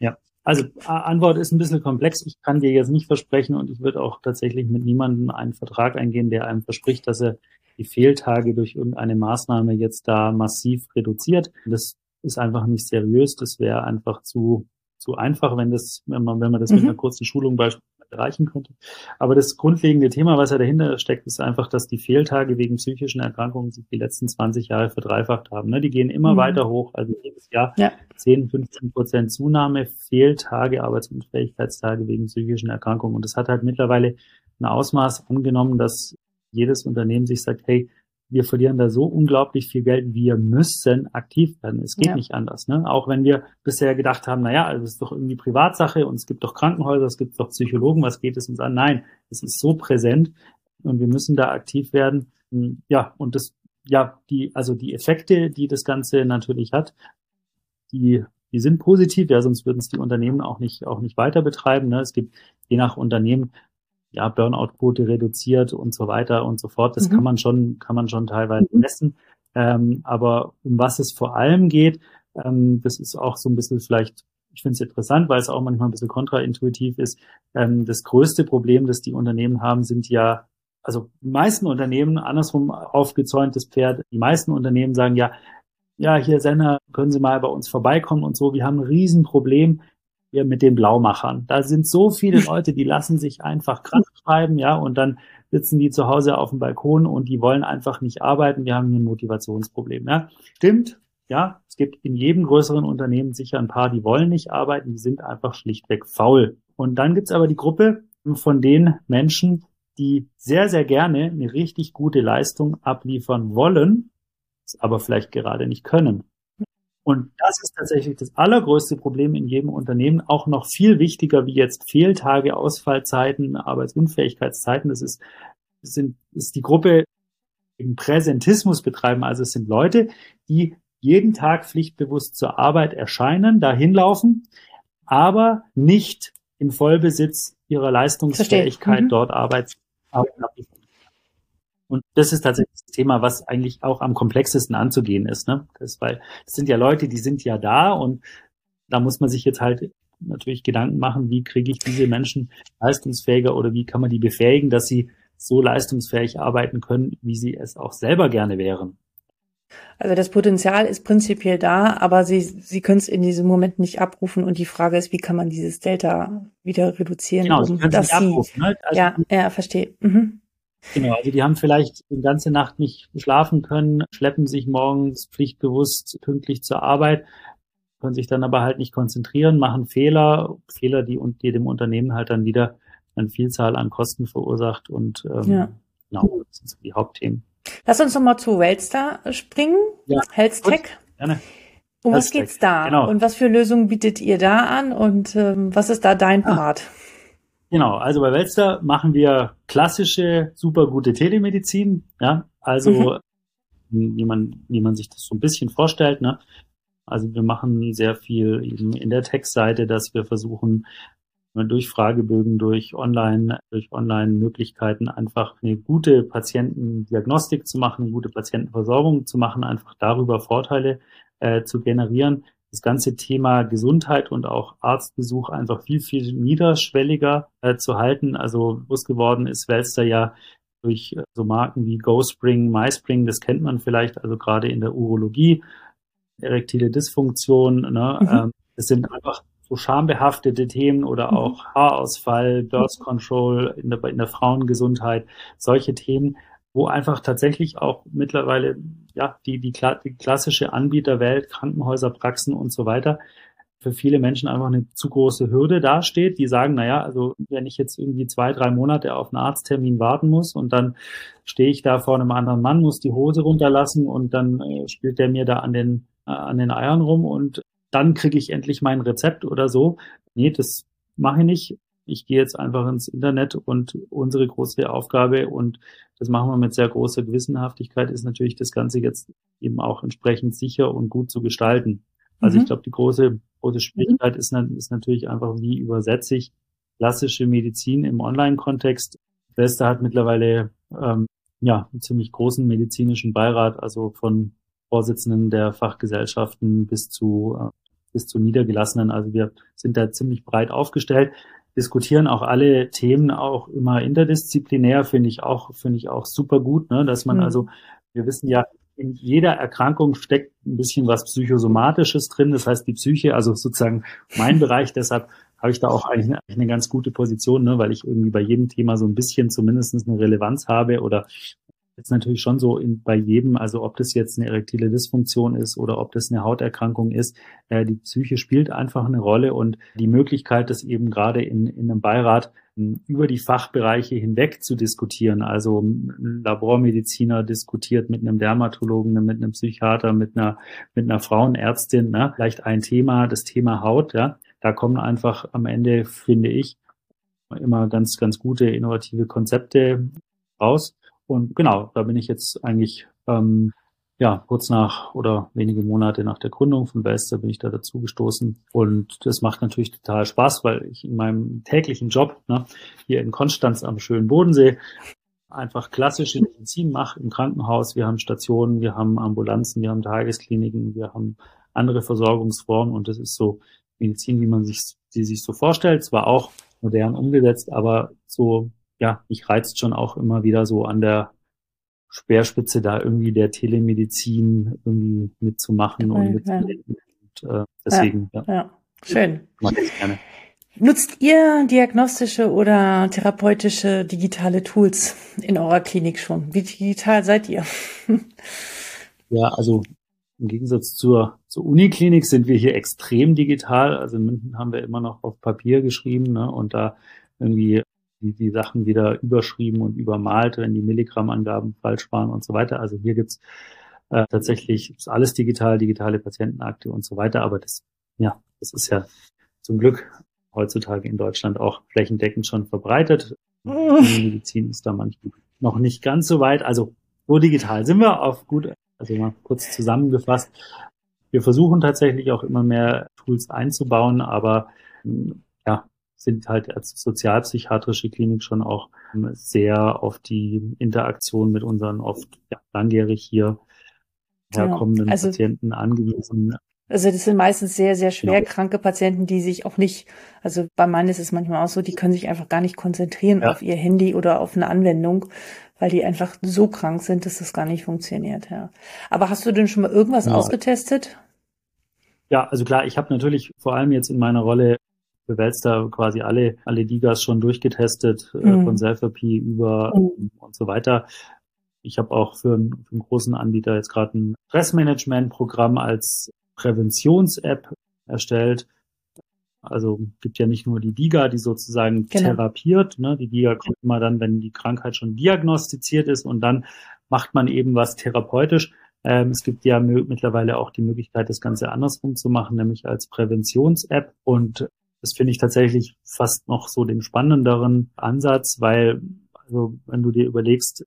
Ja, also Antwort ist ein bisschen komplex. Ich kann dir jetzt nicht versprechen und ich würde auch tatsächlich mit niemandem einen Vertrag eingehen, der einem verspricht, dass er die Fehltage durch irgendeine Maßnahme jetzt da massiv reduziert. Das ist einfach nicht seriös. Das wäre einfach zu zu einfach, wenn das, wenn man, wenn man das mhm. mit einer kurzen Schulung beispielsweise erreichen könnte. Aber das grundlegende Thema, was ja dahinter steckt, ist einfach, dass die Fehltage wegen psychischen Erkrankungen sich die letzten 20 Jahre verdreifacht haben. Ne? Die gehen immer mhm. weiter hoch. Also jedes Jahr ja. 10, 15 Prozent Zunahme, Fehltage, Arbeitsunfähigkeitstage wegen psychischen Erkrankungen. Und das hat halt mittlerweile ein Ausmaß angenommen, dass jedes Unternehmen sich sagt, hey, wir verlieren da so unglaublich viel Geld, wir müssen aktiv werden. Es geht ja. nicht anders. Ne? Auch wenn wir bisher gedacht haben, naja, also es ist doch irgendwie Privatsache und es gibt doch Krankenhäuser, es gibt doch Psychologen, was geht es uns an? Nein, es ist so präsent und wir müssen da aktiv werden. Ja, und das, ja, die, also die Effekte, die das Ganze natürlich hat, die, die sind positiv, ja, sonst würden es die Unternehmen auch nicht, auch nicht weiter betreiben. Ne? Es gibt je nach Unternehmen ja, Burnout-Quote reduziert und so weiter und so fort. Das mhm. kann man schon, kann man schon teilweise mhm. messen. Ähm, aber um was es vor allem geht, ähm, das ist auch so ein bisschen vielleicht, ich finde es interessant, weil es auch manchmal ein bisschen kontraintuitiv ist. Ähm, das größte Problem, das die Unternehmen haben, sind ja, also die meisten Unternehmen, andersrum aufgezäuntes Pferd, die meisten Unternehmen sagen ja, ja, hier Senner, können Sie mal bei uns vorbeikommen und so. Wir haben ein Riesenproblem hier mit den Blaumachern. Da sind so viele Leute, die lassen sich einfach krank schreiben, ja, und dann sitzen die zu Hause auf dem Balkon und die wollen einfach nicht arbeiten. Wir haben hier ein Motivationsproblem. Ja. Stimmt, ja, es gibt in jedem größeren Unternehmen sicher ein paar, die wollen nicht arbeiten, die sind einfach schlichtweg faul. Und dann gibt's aber die Gruppe von den Menschen, die sehr, sehr gerne eine richtig gute Leistung abliefern wollen, es aber vielleicht gerade nicht können. Und das ist tatsächlich das allergrößte Problem in jedem Unternehmen, auch noch viel wichtiger wie jetzt Fehltage, Ausfallzeiten, Arbeitsunfähigkeitszeiten. Das ist, das sind, ist die Gruppe im Präsentismus betreiben. Also es sind Leute, die jeden Tag pflichtbewusst zur Arbeit erscheinen, dahin laufen, aber nicht in Vollbesitz ihrer Leistungsfähigkeit mhm. dort Arbeit, Arbeit und das ist tatsächlich das Thema, was eigentlich auch am komplexesten anzugehen ist. Ne? Das, weil es sind ja Leute, die sind ja da und da muss man sich jetzt halt natürlich Gedanken machen, wie kriege ich diese Menschen leistungsfähiger oder wie kann man die befähigen, dass sie so leistungsfähig arbeiten können, wie sie es auch selber gerne wären. Also das Potenzial ist prinzipiell da, aber sie, sie können es in diesem Moment nicht abrufen und die Frage ist, wie kann man dieses Delta wieder reduzieren? Genau, sie können es nicht abrufen. Ne? Also ja, ja, verstehe. Mhm. Genau, also die haben vielleicht die ganze Nacht nicht schlafen können, schleppen sich morgens pflichtbewusst pünktlich zur Arbeit, können sich dann aber halt nicht konzentrieren, machen Fehler, Fehler, die, die dem Unternehmen halt dann wieder eine Vielzahl an Kosten verursacht und ähm, ja. genau, das sind so die Hauptthemen. Lass uns nochmal zu Wellstar springen. Ja, Health Tech. Gerne. Um was geht's da? Genau. Und was für Lösungen bietet ihr da an? Und ähm, was ist da dein ah. Genau, also bei Welster machen wir klassische, super gute Telemedizin, ja, also mhm. wie man, wie man sich das so ein bisschen vorstellt, ne? Also wir machen sehr viel eben in der Textseite, dass wir versuchen, durch Fragebögen, durch Online, durch Online-Möglichkeiten einfach eine gute Patientendiagnostik zu machen, eine gute Patientenversorgung zu machen, einfach darüber Vorteile äh, zu generieren das ganze Thema Gesundheit und auch Arztbesuch einfach viel, viel niederschwelliger äh, zu halten. Also bewusst geworden ist Welster ja durch äh, so Marken wie GoSpring, MySpring, das kennt man vielleicht, also gerade in der Urologie, erektile Dysfunktion, ne? Mhm. Ähm, das sind einfach so schambehaftete Themen oder mhm. auch Haarausfall, Birth Control in der, in der Frauengesundheit, solche Themen, wo einfach tatsächlich auch mittlerweile ja die, die, die klassische Anbieterwelt, Krankenhäuser, Praxen und so weiter für viele Menschen einfach eine zu große Hürde dasteht. Die sagen, na ja, also wenn ich jetzt irgendwie zwei, drei Monate auf einen Arzttermin warten muss und dann stehe ich da vor einem anderen Mann, muss die Hose runterlassen und dann äh, spielt der mir da an den, äh, an den Eiern rum und dann kriege ich endlich mein Rezept oder so. Nee, das mache ich nicht. Ich gehe jetzt einfach ins Internet und unsere große Aufgabe und das machen wir mit sehr großer Gewissenhaftigkeit, ist natürlich das Ganze jetzt eben auch entsprechend sicher und gut zu gestalten. Also mhm. ich glaube, die große, große Schwierigkeit ist, ist natürlich einfach, wie übersetze ich klassische Medizin im Online-Kontext. Beste hat mittlerweile ähm, ja einen ziemlich großen medizinischen Beirat, also von Vorsitzenden der Fachgesellschaften bis zu äh, bis zu Niedergelassenen. Also wir sind da ziemlich breit aufgestellt, diskutieren auch alle Themen auch immer interdisziplinär, finde ich auch, finde ich auch super gut, ne? dass man mhm. also, wir wissen ja, in jeder Erkrankung steckt ein bisschen was Psychosomatisches drin. Das heißt, die Psyche, also sozusagen mein Bereich, deshalb habe ich da auch eigentlich eine, eigentlich eine ganz gute Position, ne, weil ich irgendwie bei jedem Thema so ein bisschen zumindest eine Relevanz habe oder jetzt natürlich schon so in, bei jedem, also ob das jetzt eine erektile Dysfunktion ist oder ob das eine Hauterkrankung ist, äh, die Psyche spielt einfach eine Rolle und die Möglichkeit, das eben gerade in, in einem Beirat hm, über die Fachbereiche hinweg zu diskutieren. Also ein Labormediziner diskutiert mit einem Dermatologen, mit einem Psychiater, mit einer, mit einer Frauenärztin, ne? vielleicht ein Thema, das Thema Haut, ja. Da kommen einfach am Ende, finde ich, immer ganz, ganz gute innovative Konzepte raus. Und genau, da bin ich jetzt eigentlich ähm, ja kurz nach oder wenige Monate nach der Gründung von Wester bin ich da dazu gestoßen. Und das macht natürlich total Spaß, weil ich in meinem täglichen Job ne, hier in Konstanz am schönen Bodensee einfach klassische Medizin mache im Krankenhaus. Wir haben Stationen, wir haben Ambulanzen, wir haben Tageskliniken, wir haben andere Versorgungsformen und das ist so Medizin, wie man sich, die sich so vorstellt, zwar auch modern umgesetzt, aber so ja, mich reizt schon auch immer wieder so an der Speerspitze da irgendwie der Telemedizin irgendwie mitzumachen ja, und mitzudenken. Und, äh, deswegen, ja. ja. Schön. Mag ich gerne. Nutzt ihr diagnostische oder therapeutische digitale Tools in eurer Klinik schon? Wie digital seid ihr? ja, also im Gegensatz zur, zur Uniklinik sind wir hier extrem digital. Also in München haben wir immer noch auf Papier geschrieben ne, und da irgendwie die, die Sachen wieder überschrieben und übermalt, wenn die Milligrammangaben falsch waren und so weiter. Also hier gibt's äh, tatsächlich ist alles digital, digitale Patientenakte und so weiter. Aber das, ja, das ist ja zum Glück heutzutage in Deutschland auch flächendeckend schon verbreitet. Die Medizin ist da manchmal noch nicht ganz so weit. Also so digital sind wir auf gut, also mal kurz zusammengefasst. Wir versuchen tatsächlich auch immer mehr Tools einzubauen, aber ja, sind halt als sozialpsychiatrische Klinik schon auch ähm, sehr auf die Interaktion mit unseren oft ja, langjährig hier herkommenden ja, also, Patienten angewiesen. Also das sind meistens sehr, sehr schwer ja. kranke Patienten, die sich auch nicht, also bei meinen ist es manchmal auch so, die können sich einfach gar nicht konzentrieren ja. auf ihr Handy oder auf eine Anwendung, weil die einfach so krank sind, dass das gar nicht funktioniert. Ja. Aber hast du denn schon mal irgendwas ausgetestet? Ja, also klar, ich habe natürlich vor allem jetzt in meiner Rolle bewälzt da quasi alle, alle Digas schon durchgetestet, äh, mhm. äh, von Selfie über mhm. und so weiter. Ich habe auch für einen, für einen großen Anbieter jetzt gerade ein Stressmanagement-Programm als Präventions-App erstellt. Also gibt ja nicht nur die DIGA, die sozusagen genau. therapiert. Ne? Die DIGA kommt immer dann, wenn die Krankheit schon diagnostiziert ist und dann macht man eben was therapeutisch. Ähm, es gibt ja mittlerweile auch die Möglichkeit, das Ganze andersrum zu machen, nämlich als Präventions-App. Und das finde ich tatsächlich fast noch so den spannenderen Ansatz, weil, also wenn du dir überlegst,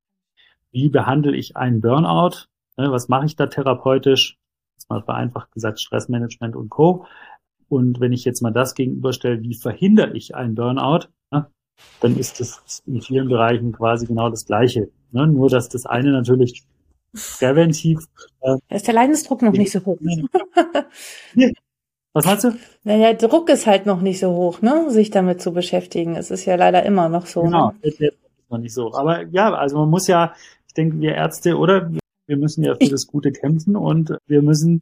wie behandle ich einen Burnout, ne, was mache ich da therapeutisch, jetzt mal vereinfacht gesagt Stressmanagement und Co. Und wenn ich jetzt mal das gegenüberstelle, wie verhindere ich einen Burnout, ne, dann ist das in vielen Bereichen quasi genau das Gleiche. Ne? Nur, dass das eine natürlich präventiv. Äh, da ist der Leidensdruck noch nicht so hoch. Was meinst du? Naja, Druck ist halt noch nicht so hoch, ne, sich damit zu beschäftigen. Es ist ja leider immer noch so. Genau, ne? ist noch nicht so. Aber ja, also man muss ja, ich denke, wir Ärzte, oder? Wir müssen ja für das Gute kämpfen und wir müssen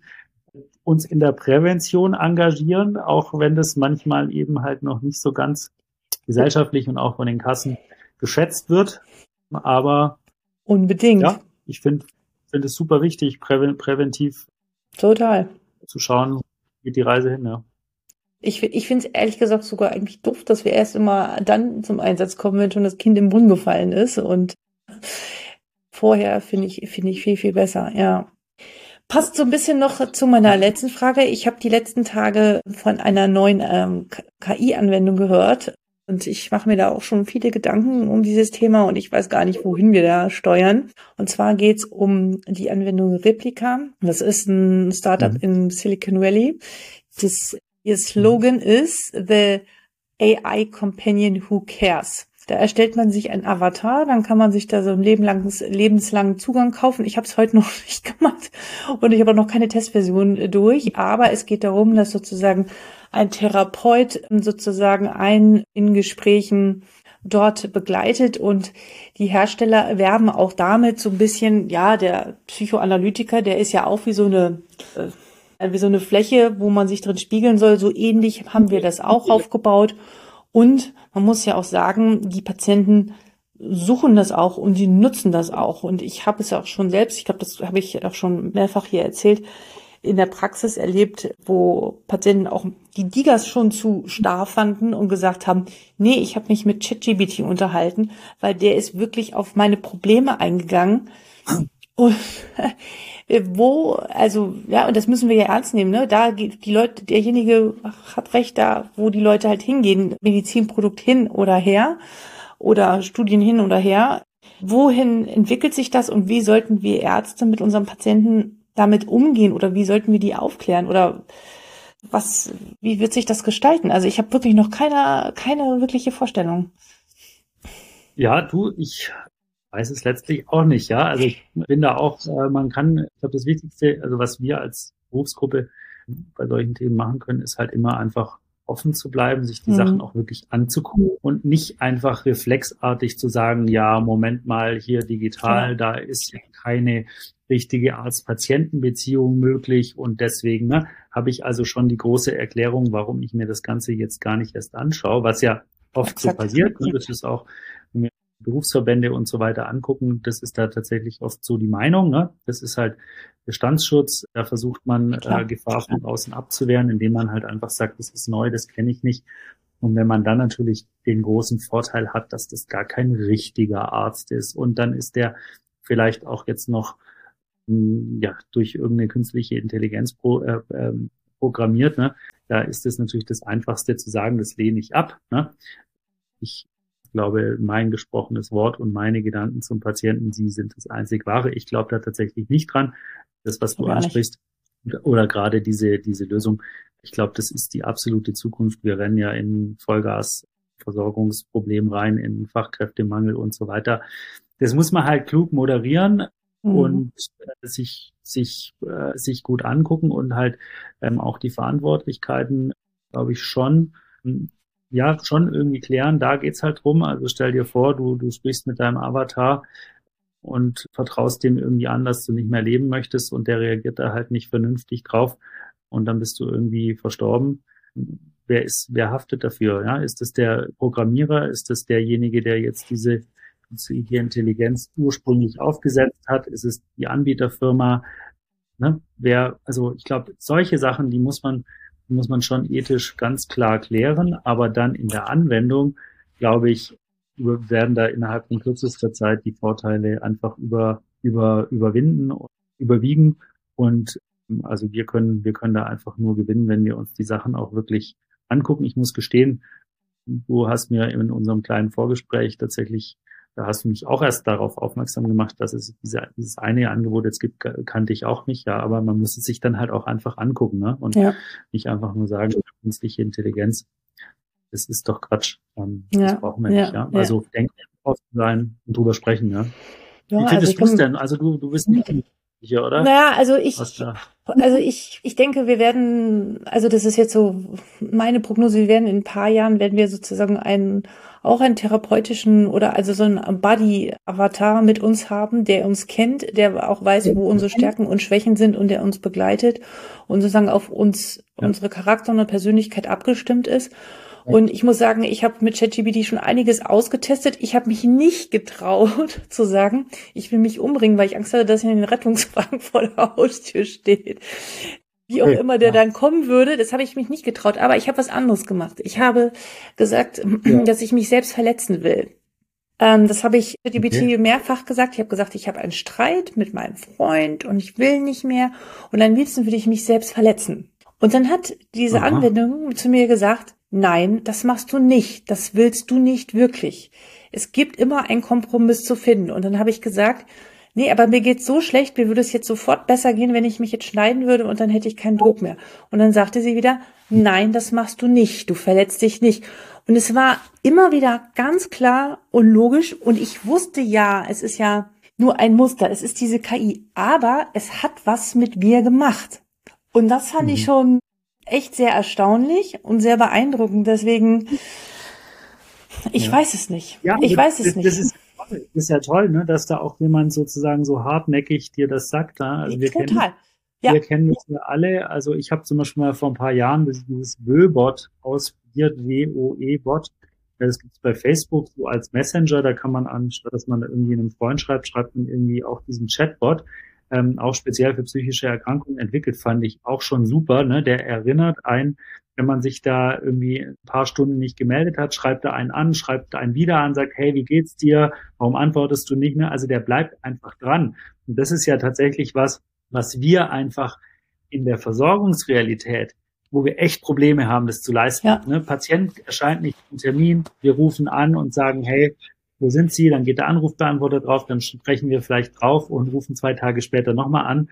uns in der Prävention engagieren, auch wenn das manchmal eben halt noch nicht so ganz gesellschaftlich und auch von den Kassen geschätzt wird. Aber unbedingt. Ja, ich finde finde es super wichtig, präventiv total zu schauen, geht die Reise hin, ja. Ich, ich finde es ehrlich gesagt sogar eigentlich doof, dass wir erst immer dann zum Einsatz kommen, wenn schon das Kind im Brunnen gefallen ist. Und vorher finde ich, finde ich viel, viel besser, ja. Passt so ein bisschen noch zu meiner letzten Frage. Ich habe die letzten Tage von einer neuen ähm, KI-Anwendung gehört. Und ich mache mir da auch schon viele Gedanken um dieses Thema und ich weiß gar nicht, wohin wir da steuern. Und zwar geht's um die Anwendung Replica. Das ist ein Startup mhm. in Silicon Valley. Das Ihr Slogan ist The AI Companion Who Cares. Da erstellt man sich ein Avatar, dann kann man sich da so einen lebenslangen, lebenslangen Zugang kaufen. Ich habe es heute noch nicht gemacht und ich habe auch noch keine Testversion durch, aber es geht darum, dass sozusagen ein Therapeut sozusagen einen in Gesprächen dort begleitet und die Hersteller werben auch damit so ein bisschen, ja, der Psychoanalytiker, der ist ja auch wie so eine äh, wie so eine Fläche, wo man sich drin spiegeln soll. So ähnlich haben wir das auch aufgebaut. Und man muss ja auch sagen, die Patienten suchen das auch und die nutzen das auch. Und ich habe es ja auch schon selbst, ich glaube, das habe ich auch schon mehrfach hier erzählt, in der Praxis erlebt, wo Patienten auch die Digas schon zu starr fanden und gesagt haben, nee, ich habe mich mit ChatGBT unterhalten, weil der ist wirklich auf meine Probleme eingegangen. Und wo, also, ja, und das müssen wir ja ernst nehmen, ne? Da die Leute, derjenige hat recht da, wo die Leute halt hingehen, Medizinprodukt hin oder her oder Studien hin oder her. Wohin entwickelt sich das und wie sollten wir Ärzte mit unseren Patienten damit umgehen oder wie sollten wir die aufklären oder was, wie wird sich das gestalten? Also ich habe wirklich noch keine, keine wirkliche Vorstellung. Ja, du, ich weiß es letztlich auch nicht, ja. Also ich bin da auch, äh, man kann, ich glaube, das Wichtigste, also was wir als Berufsgruppe bei solchen Themen machen können, ist halt immer einfach offen zu bleiben, sich die mhm. Sachen auch wirklich anzugucken und nicht einfach reflexartig zu sagen, ja, Moment mal, hier digital, ja. da ist keine richtige Arzt-Patienten-Beziehung möglich und deswegen ne, habe ich also schon die große Erklärung, warum ich mir das Ganze jetzt gar nicht erst anschaue, was ja oft Exakt. so passiert. Ne? Das ist auch, Berufsverbände und so weiter angucken, das ist da tatsächlich oft so die Meinung. Ne? Das ist halt Bestandsschutz. Da versucht man äh, Gefahr von außen abzuwehren, indem man halt einfach sagt, das ist neu, das kenne ich nicht. Und wenn man dann natürlich den großen Vorteil hat, dass das gar kein richtiger Arzt ist und dann ist der vielleicht auch jetzt noch hm, ja durch irgendeine künstliche Intelligenz pro, äh, äh, programmiert, ne? da ist es natürlich das Einfachste zu sagen, das lehne ich ab. Ne? Ich glaube, mein gesprochenes Wort und meine Gedanken zum Patienten, sie sind das einzig wahre. Ich glaube da tatsächlich nicht dran. Das, was du ansprichst, nicht. oder gerade diese, diese Lösung, ich glaube, das ist die absolute Zukunft. Wir rennen ja in Vollgasversorgungsproblem rein, in Fachkräftemangel und so weiter. Das muss man halt klug moderieren mhm. und äh, sich, sich, äh, sich gut angucken und halt ähm, auch die Verantwortlichkeiten, glaube ich, schon ja schon irgendwie klären. Da geht's halt drum. Also stell dir vor, du, du sprichst mit deinem Avatar und vertraust dem irgendwie an, dass du nicht mehr leben möchtest und der reagiert da halt nicht vernünftig drauf und dann bist du irgendwie verstorben. Wer ist, wer haftet dafür? Ja, ist es der Programmierer? Ist es derjenige, der jetzt diese künstliche Intelligenz ursprünglich aufgesetzt hat? Ist es die Anbieterfirma? Ne? Wer, also ich glaube, solche Sachen, die muss man muss man schon ethisch ganz klar klären, aber dann in der Anwendung, glaube ich, werden da innerhalb von kürzester Zeit die Vorteile einfach über, über, überwinden, überwiegen und also wir können, wir können da einfach nur gewinnen, wenn wir uns die Sachen auch wirklich angucken. Ich muss gestehen, du hast mir in unserem kleinen Vorgespräch tatsächlich da hast du mich auch erst darauf aufmerksam gemacht, dass es diese, dieses eine Angebot jetzt gibt, kannte ich auch nicht, ja, aber man muss es sich dann halt auch einfach angucken, ne? Und ja. nicht einfach nur sagen, künstliche Intelligenz, das ist doch Quatsch. Ähm, ja. Das brauchen wir ja. nicht, ja. Also denken, offen sein und drüber sprechen, ja. Wie findest also du es denn? Also du, du bist nicht sicher, oder? Naja, also ich, also ich, ich denke, wir werden, also das ist jetzt so meine Prognose, wir werden in ein paar Jahren werden wir sozusagen einen auch einen therapeutischen oder also so einen Body-Avatar mit uns haben, der uns kennt, der auch weiß, wo unsere Stärken und Schwächen sind und der uns begleitet und sozusagen auf uns, ja. unsere Charakter und Persönlichkeit abgestimmt ist. Und ich muss sagen, ich habe mit ChatGPT schon einiges ausgetestet. Ich habe mich nicht getraut zu sagen, ich will mich umbringen, weil ich Angst hatte, dass er in den Rettungswagen vor der Haustür steht. wie auch immer der ja. dann kommen würde, das habe ich mich nicht getraut. Aber ich habe was anderes gemacht. Ich habe gesagt, ja. dass ich mich selbst verletzen will. Ähm, das habe ich die okay. mehrfach gesagt. Ich habe gesagt, ich habe einen Streit mit meinem Freund und ich will nicht mehr. Und am liebsten würde ich mich selbst verletzen. Und dann hat diese Aha. Anwendung zu mir gesagt, nein, das machst du nicht. Das willst du nicht wirklich. Es gibt immer einen Kompromiss zu finden. Und dann habe ich gesagt, nee, aber mir geht's so schlecht, mir würde es jetzt sofort besser gehen, wenn ich mich jetzt schneiden würde und dann hätte ich keinen Druck mehr. Und dann sagte sie wieder, nein, das machst du nicht, du verletzt dich nicht. Und es war immer wieder ganz klar und logisch und ich wusste ja, es ist ja nur ein Muster, es ist diese KI, aber es hat was mit mir gemacht. Und das fand mhm. ich schon echt sehr erstaunlich und sehr beeindruckend. Deswegen, ich ja. weiß es nicht. Ja, ich weiß es das, nicht. Das ist das ist ja toll, ne, dass da auch jemand sozusagen so hartnäckig dir das sagt. Ne? Also wir Total. Kennen, ja. Wir kennen das ja alle. Also ich habe zum Beispiel mal vor ein paar Jahren dieses Wöbot ausprobiert, W-O-E-Bot. Das gibt's bei Facebook so als Messenger. Da kann man anstatt, dass man da irgendwie einen Freund schreibt, schreibt man irgendwie auch diesen Chatbot. Ähm, auch speziell für psychische Erkrankungen entwickelt, fand ich auch schon super. Ne? Der erinnert einen wenn man sich da irgendwie ein paar Stunden nicht gemeldet hat, schreibt er einen an, schreibt einen wieder an, sagt, hey, wie geht's dir? Warum antwortest du nicht mehr? Also der bleibt einfach dran. Und das ist ja tatsächlich was, was wir einfach in der Versorgungsrealität, wo wir echt Probleme haben, das zu leisten. Ja. Ne? Patient erscheint nicht im Termin, wir rufen an und sagen, hey, wo sind Sie? Dann geht der Anrufbeantworter drauf, dann sprechen wir vielleicht drauf und rufen zwei Tage später nochmal an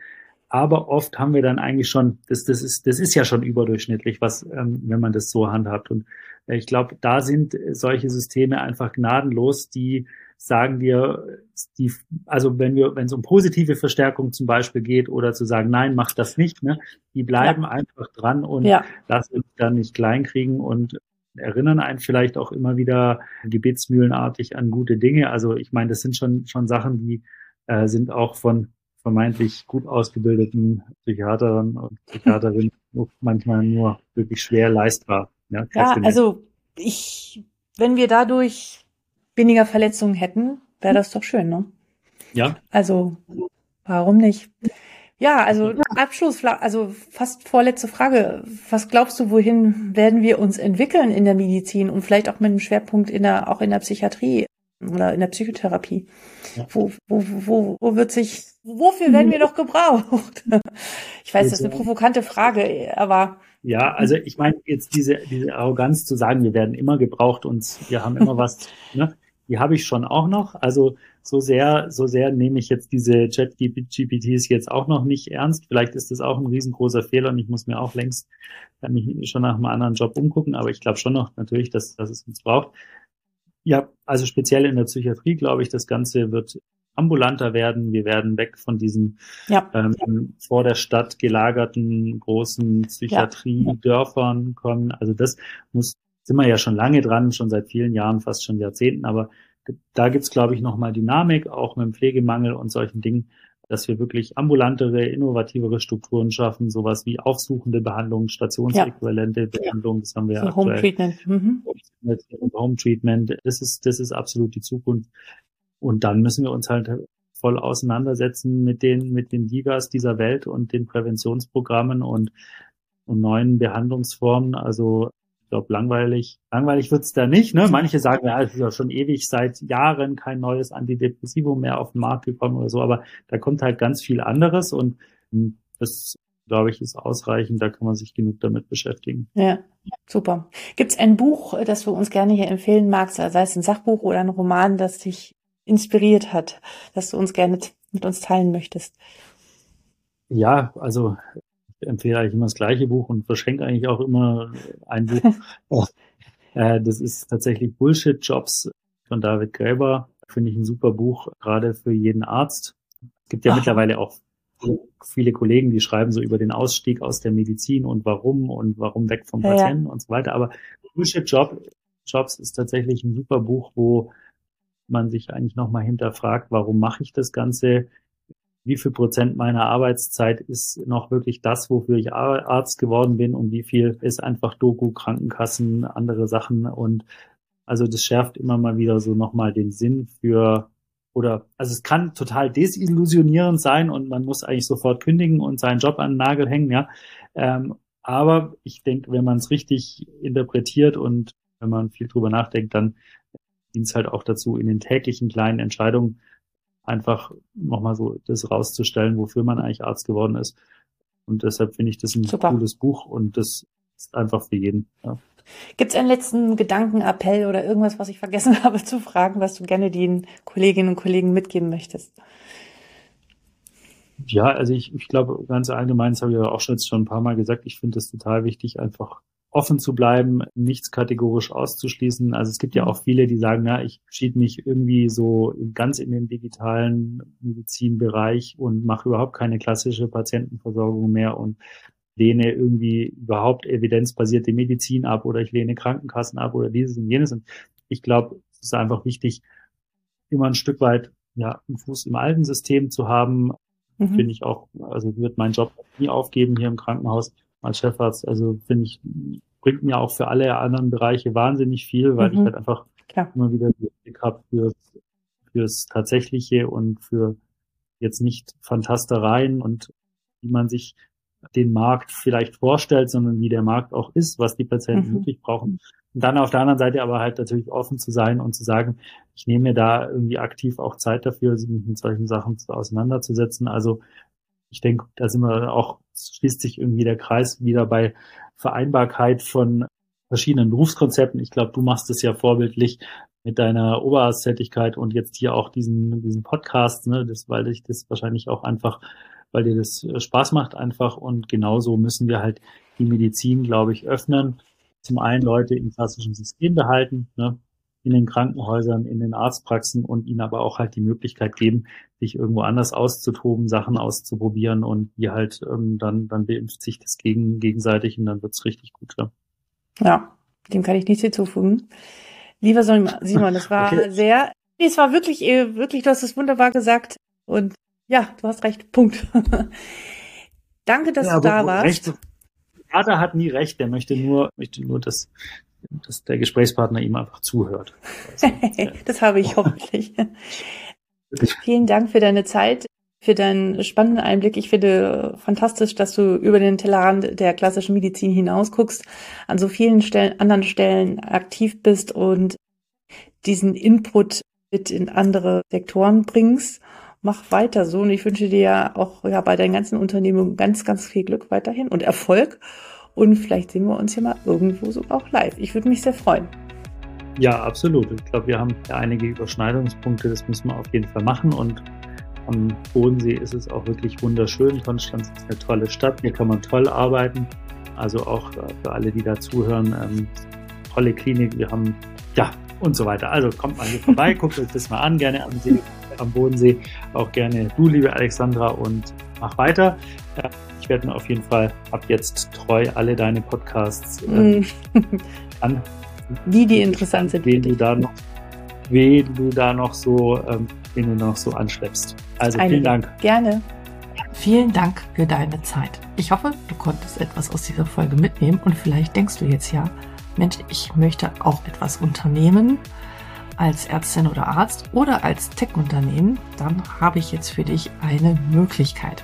aber oft haben wir dann eigentlich schon, das, das, ist, das ist ja schon überdurchschnittlich, was, ähm, wenn man das so handhabt. Und äh, ich glaube, da sind solche Systeme einfach gnadenlos, die sagen wir, die, also wenn wir, wenn es um positive Verstärkung zum Beispiel geht oder zu sagen, nein, mach das nicht, ne, die bleiben ja. einfach dran und ja. lassen uns dann nicht kleinkriegen und erinnern einen vielleicht auch immer wieder gebetsmühlenartig an gute Dinge. Also ich meine, das sind schon schon Sachen, die äh, sind auch von vermeintlich gut ausgebildeten Psychiatern und Psychiaterinnen manchmal nur wirklich schwer leistbar. Ja, ja also ich, wenn wir dadurch weniger Verletzungen hätten, wäre das doch schön, ne? Ja. Also, warum nicht? Ja, also Abschluss, also fast vorletzte Frage. Was glaubst du, wohin werden wir uns entwickeln in der Medizin und vielleicht auch mit einem Schwerpunkt in der, auch in der Psychiatrie oder in der Psychotherapie? Ja. Wo, wo, wo, wo wird sich wofür werden wir noch gebraucht? Ich weiß, das ist eine provokante Frage, aber. Ja, also ich meine, jetzt diese, diese Arroganz zu sagen, wir werden immer gebraucht und wir haben immer was, ne? Die habe ich schon auch noch. Also so sehr, so sehr nehme ich jetzt diese Chat-GPTs jetzt auch noch nicht ernst. Vielleicht ist das auch ein riesengroßer Fehler und ich muss mir auch längst mich schon nach einem anderen Job umgucken. Aber ich glaube schon noch natürlich, dass, dass es uns braucht. Ja, also speziell in der Psychiatrie glaube ich, das Ganze wird ambulanter werden. Wir werden weg von diesen ja. ähm, vor der Stadt gelagerten großen Psychiatrie-Dörfern kommen. Also das muss, sind wir ja schon lange dran, schon seit vielen Jahren, fast schon Jahrzehnten. Aber da gibt's, glaube ich, nochmal Dynamik, auch mit dem Pflegemangel und solchen Dingen, dass wir wirklich ambulantere, innovativere Strukturen schaffen, sowas wie aufsuchende Behandlung, stationsäquivalente ja. Behandlung, das haben wir so aktuell. Home Treatment. Mhm. Home Treatment, das ist, das ist absolut die Zukunft. Und dann müssen wir uns halt voll auseinandersetzen mit den, mit den Ligas dieser Welt und den Präventionsprogrammen und, und neuen Behandlungsformen. Also glaube, langweilig, langweilig wird's da nicht. Ne? Manche sagen, ja, es ist ja schon ewig seit Jahren kein neues Antidepressivum mehr auf den Markt gekommen oder so, aber da kommt halt ganz viel anderes und das glaube ich, ist ausreichend. Da kann man sich genug damit beschäftigen. Ja, super. Gibt es ein Buch, das du uns gerne hier empfehlen magst, sei es ein Sachbuch oder ein Roman, das dich inspiriert hat, dass du uns gerne mit uns teilen möchtest? Ja, also empfehle eigentlich immer das gleiche Buch und verschenke eigentlich auch immer ein Buch. äh, das ist tatsächlich Bullshit Jobs von David Graeber. Finde ich ein super Buch, gerade für jeden Arzt. Es gibt ja Ach. mittlerweile auch viele Kollegen, die schreiben so über den Ausstieg aus der Medizin und warum und warum weg vom ja, Patienten ja. und so weiter. Aber Bullshit Job, Jobs ist tatsächlich ein super Buch, wo man sich eigentlich nochmal hinterfragt, warum mache ich das Ganze? Wie viel Prozent meiner Arbeitszeit ist noch wirklich das, wofür ich Arzt geworden bin und wie viel ist einfach Doku, Krankenkassen, andere Sachen und also das schärft immer mal wieder so nochmal den Sinn für oder also es kann total desillusionierend sein und man muss eigentlich sofort kündigen und seinen Job an den Nagel hängen, ja. Ähm, aber ich denke, wenn man es richtig interpretiert und wenn man viel drüber nachdenkt, dann dient es halt auch dazu, in den täglichen kleinen Entscheidungen einfach nochmal so das rauszustellen, wofür man eigentlich Arzt geworden ist. Und deshalb finde ich das ein Super. cooles Buch und das ist einfach für jeden. Ja. Gibt es einen letzten Gedankenappell oder irgendwas, was ich vergessen habe zu fragen, was du gerne den Kolleginnen und Kollegen mitgeben möchtest? Ja, also ich, ich glaube, ganz allgemein, das habe ich ja auch schon jetzt schon ein paar Mal gesagt, ich finde es total wichtig, einfach offen zu bleiben, nichts kategorisch auszuschließen. Also es gibt ja auch viele, die sagen, na, ich schied mich irgendwie so ganz in den digitalen Medizinbereich und mache überhaupt keine klassische Patientenversorgung mehr und lehne irgendwie überhaupt evidenzbasierte Medizin ab oder ich lehne Krankenkassen ab oder dieses und jenes. Und ich glaube, es ist einfach wichtig, immer ein Stück weit ja, einen Fuß im alten System zu haben. Mhm. Finde ich auch, also wird mein Job nie aufgeben hier im Krankenhaus als Chefarzt. Also finde ich, bringt mir auch für alle anderen Bereiche wahnsinnig viel, weil mhm. ich halt einfach Klar. immer wieder Blick habe fürs, fürs Tatsächliche und für jetzt nicht Fantastereien und wie man sich den Markt vielleicht vorstellt, sondern wie der Markt auch ist, was die Patienten mhm. wirklich brauchen. Und dann auf der anderen Seite aber halt natürlich offen zu sein und zu sagen, ich nehme mir da irgendwie aktiv auch Zeit dafür, mich mit solchen Sachen zu auseinanderzusetzen. Also ich denke, da sind wir auch, schließt sich irgendwie der Kreis wieder bei Vereinbarkeit von verschiedenen Berufskonzepten. Ich glaube, du machst es ja vorbildlich mit deiner Oberarzttätigkeit und jetzt hier auch diesen, diesen Podcast, ne, das, weil ich das wahrscheinlich auch einfach weil dir das äh, Spaß macht einfach. Und genauso müssen wir halt die Medizin, glaube ich, öffnen. Zum einen Leute im klassischen System behalten, ne, in den Krankenhäusern, in den Arztpraxen und ihnen aber auch halt die Möglichkeit geben, sich irgendwo anders auszutoben, Sachen auszuprobieren und die halt ähm, dann, dann beimpft sich das gegen, gegenseitig und dann wird's richtig gut. Ja. ja, dem kann ich nichts hinzufügen. Lieber Simon, das war okay. sehr, es war wirklich, äh, wirklich, du hast es wunderbar gesagt und ja, du hast recht. Punkt. Danke, dass ja, du da warst. Recht, Vater hat nie recht, der möchte nur, möchte nur, dass, dass der Gesprächspartner ihm einfach zuhört. Also, das habe ich hoffentlich. Vielen Dank für deine Zeit, für deinen spannenden Einblick. Ich finde fantastisch, dass du über den Tellerrand der klassischen Medizin hinaus guckst, an so vielen Stellen, anderen Stellen aktiv bist und diesen Input mit in andere Sektoren bringst mach weiter so und ich wünsche dir ja auch ja bei deinen ganzen Unternehmungen ganz, ganz viel Glück weiterhin und Erfolg und vielleicht sehen wir uns ja mal irgendwo so auch live. Ich würde mich sehr freuen. Ja, absolut. Ich glaube, wir haben ja einige Überschneidungspunkte, das müssen wir auf jeden Fall machen und am Bodensee ist es auch wirklich wunderschön. Konstanz ist eine tolle Stadt, hier kann man toll arbeiten. Also auch für alle, die da zuhören, ähm, tolle Klinik. Wir haben, ja, und so weiter. Also kommt mal hier vorbei, guckt euch das mal an, gerne am See am Bodensee. Auch gerne du, liebe Alexandra, und mach weiter. Ich werde mir auf jeden Fall ab jetzt treu alle deine Podcasts äh, an. Die, die interessant sind. Wen du da noch, wen du da noch so, ähm, wen du noch so anschleppst. Also Einige. vielen Dank. Gerne. Vielen Dank für deine Zeit. Ich hoffe, du konntest etwas aus dieser Folge mitnehmen und vielleicht denkst du jetzt ja, Mensch, ich möchte auch etwas unternehmen als Ärztin oder Arzt oder als Tech-Unternehmen, dann habe ich jetzt für dich eine Möglichkeit.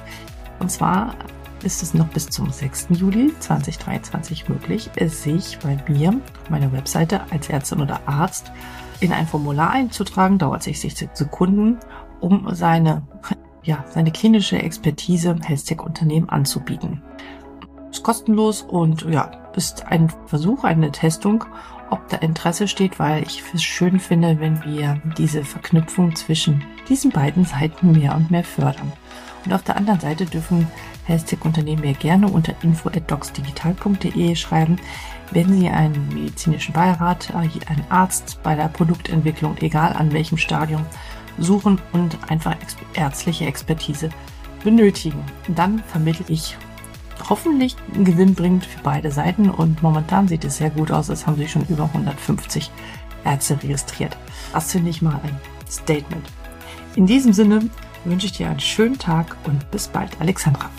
Und zwar ist es noch bis zum 6. Juli 2023 möglich, sich bei mir meiner Webseite als Ärztin oder Arzt in ein Formular einzutragen, dauert 60 Sekunden, um seine, ja, seine klinische Expertise Health-Tech-Unternehmen anzubieten. Ist kostenlos und ja, ist ein Versuch, eine Testung, ob da Interesse steht, weil ich es schön finde, wenn wir diese Verknüpfung zwischen diesen beiden Seiten mehr und mehr fördern. Und auf der anderen Seite dürfen Health-Tech-Unternehmen mir gerne unter info.docsdigital.de schreiben, wenn Sie einen medizinischen Beirat, äh, einen Arzt bei der Produktentwicklung, egal an welchem Stadium, suchen und einfach ärztliche Expertise benötigen. Dann vermittle ich hoffentlich einen Gewinn bringt für beide Seiten und momentan sieht es sehr gut aus. Es haben sich schon über 150 Ärzte registriert. Das finde ich mal ein Statement. In diesem Sinne wünsche ich dir einen schönen Tag und bis bald, Alexandra.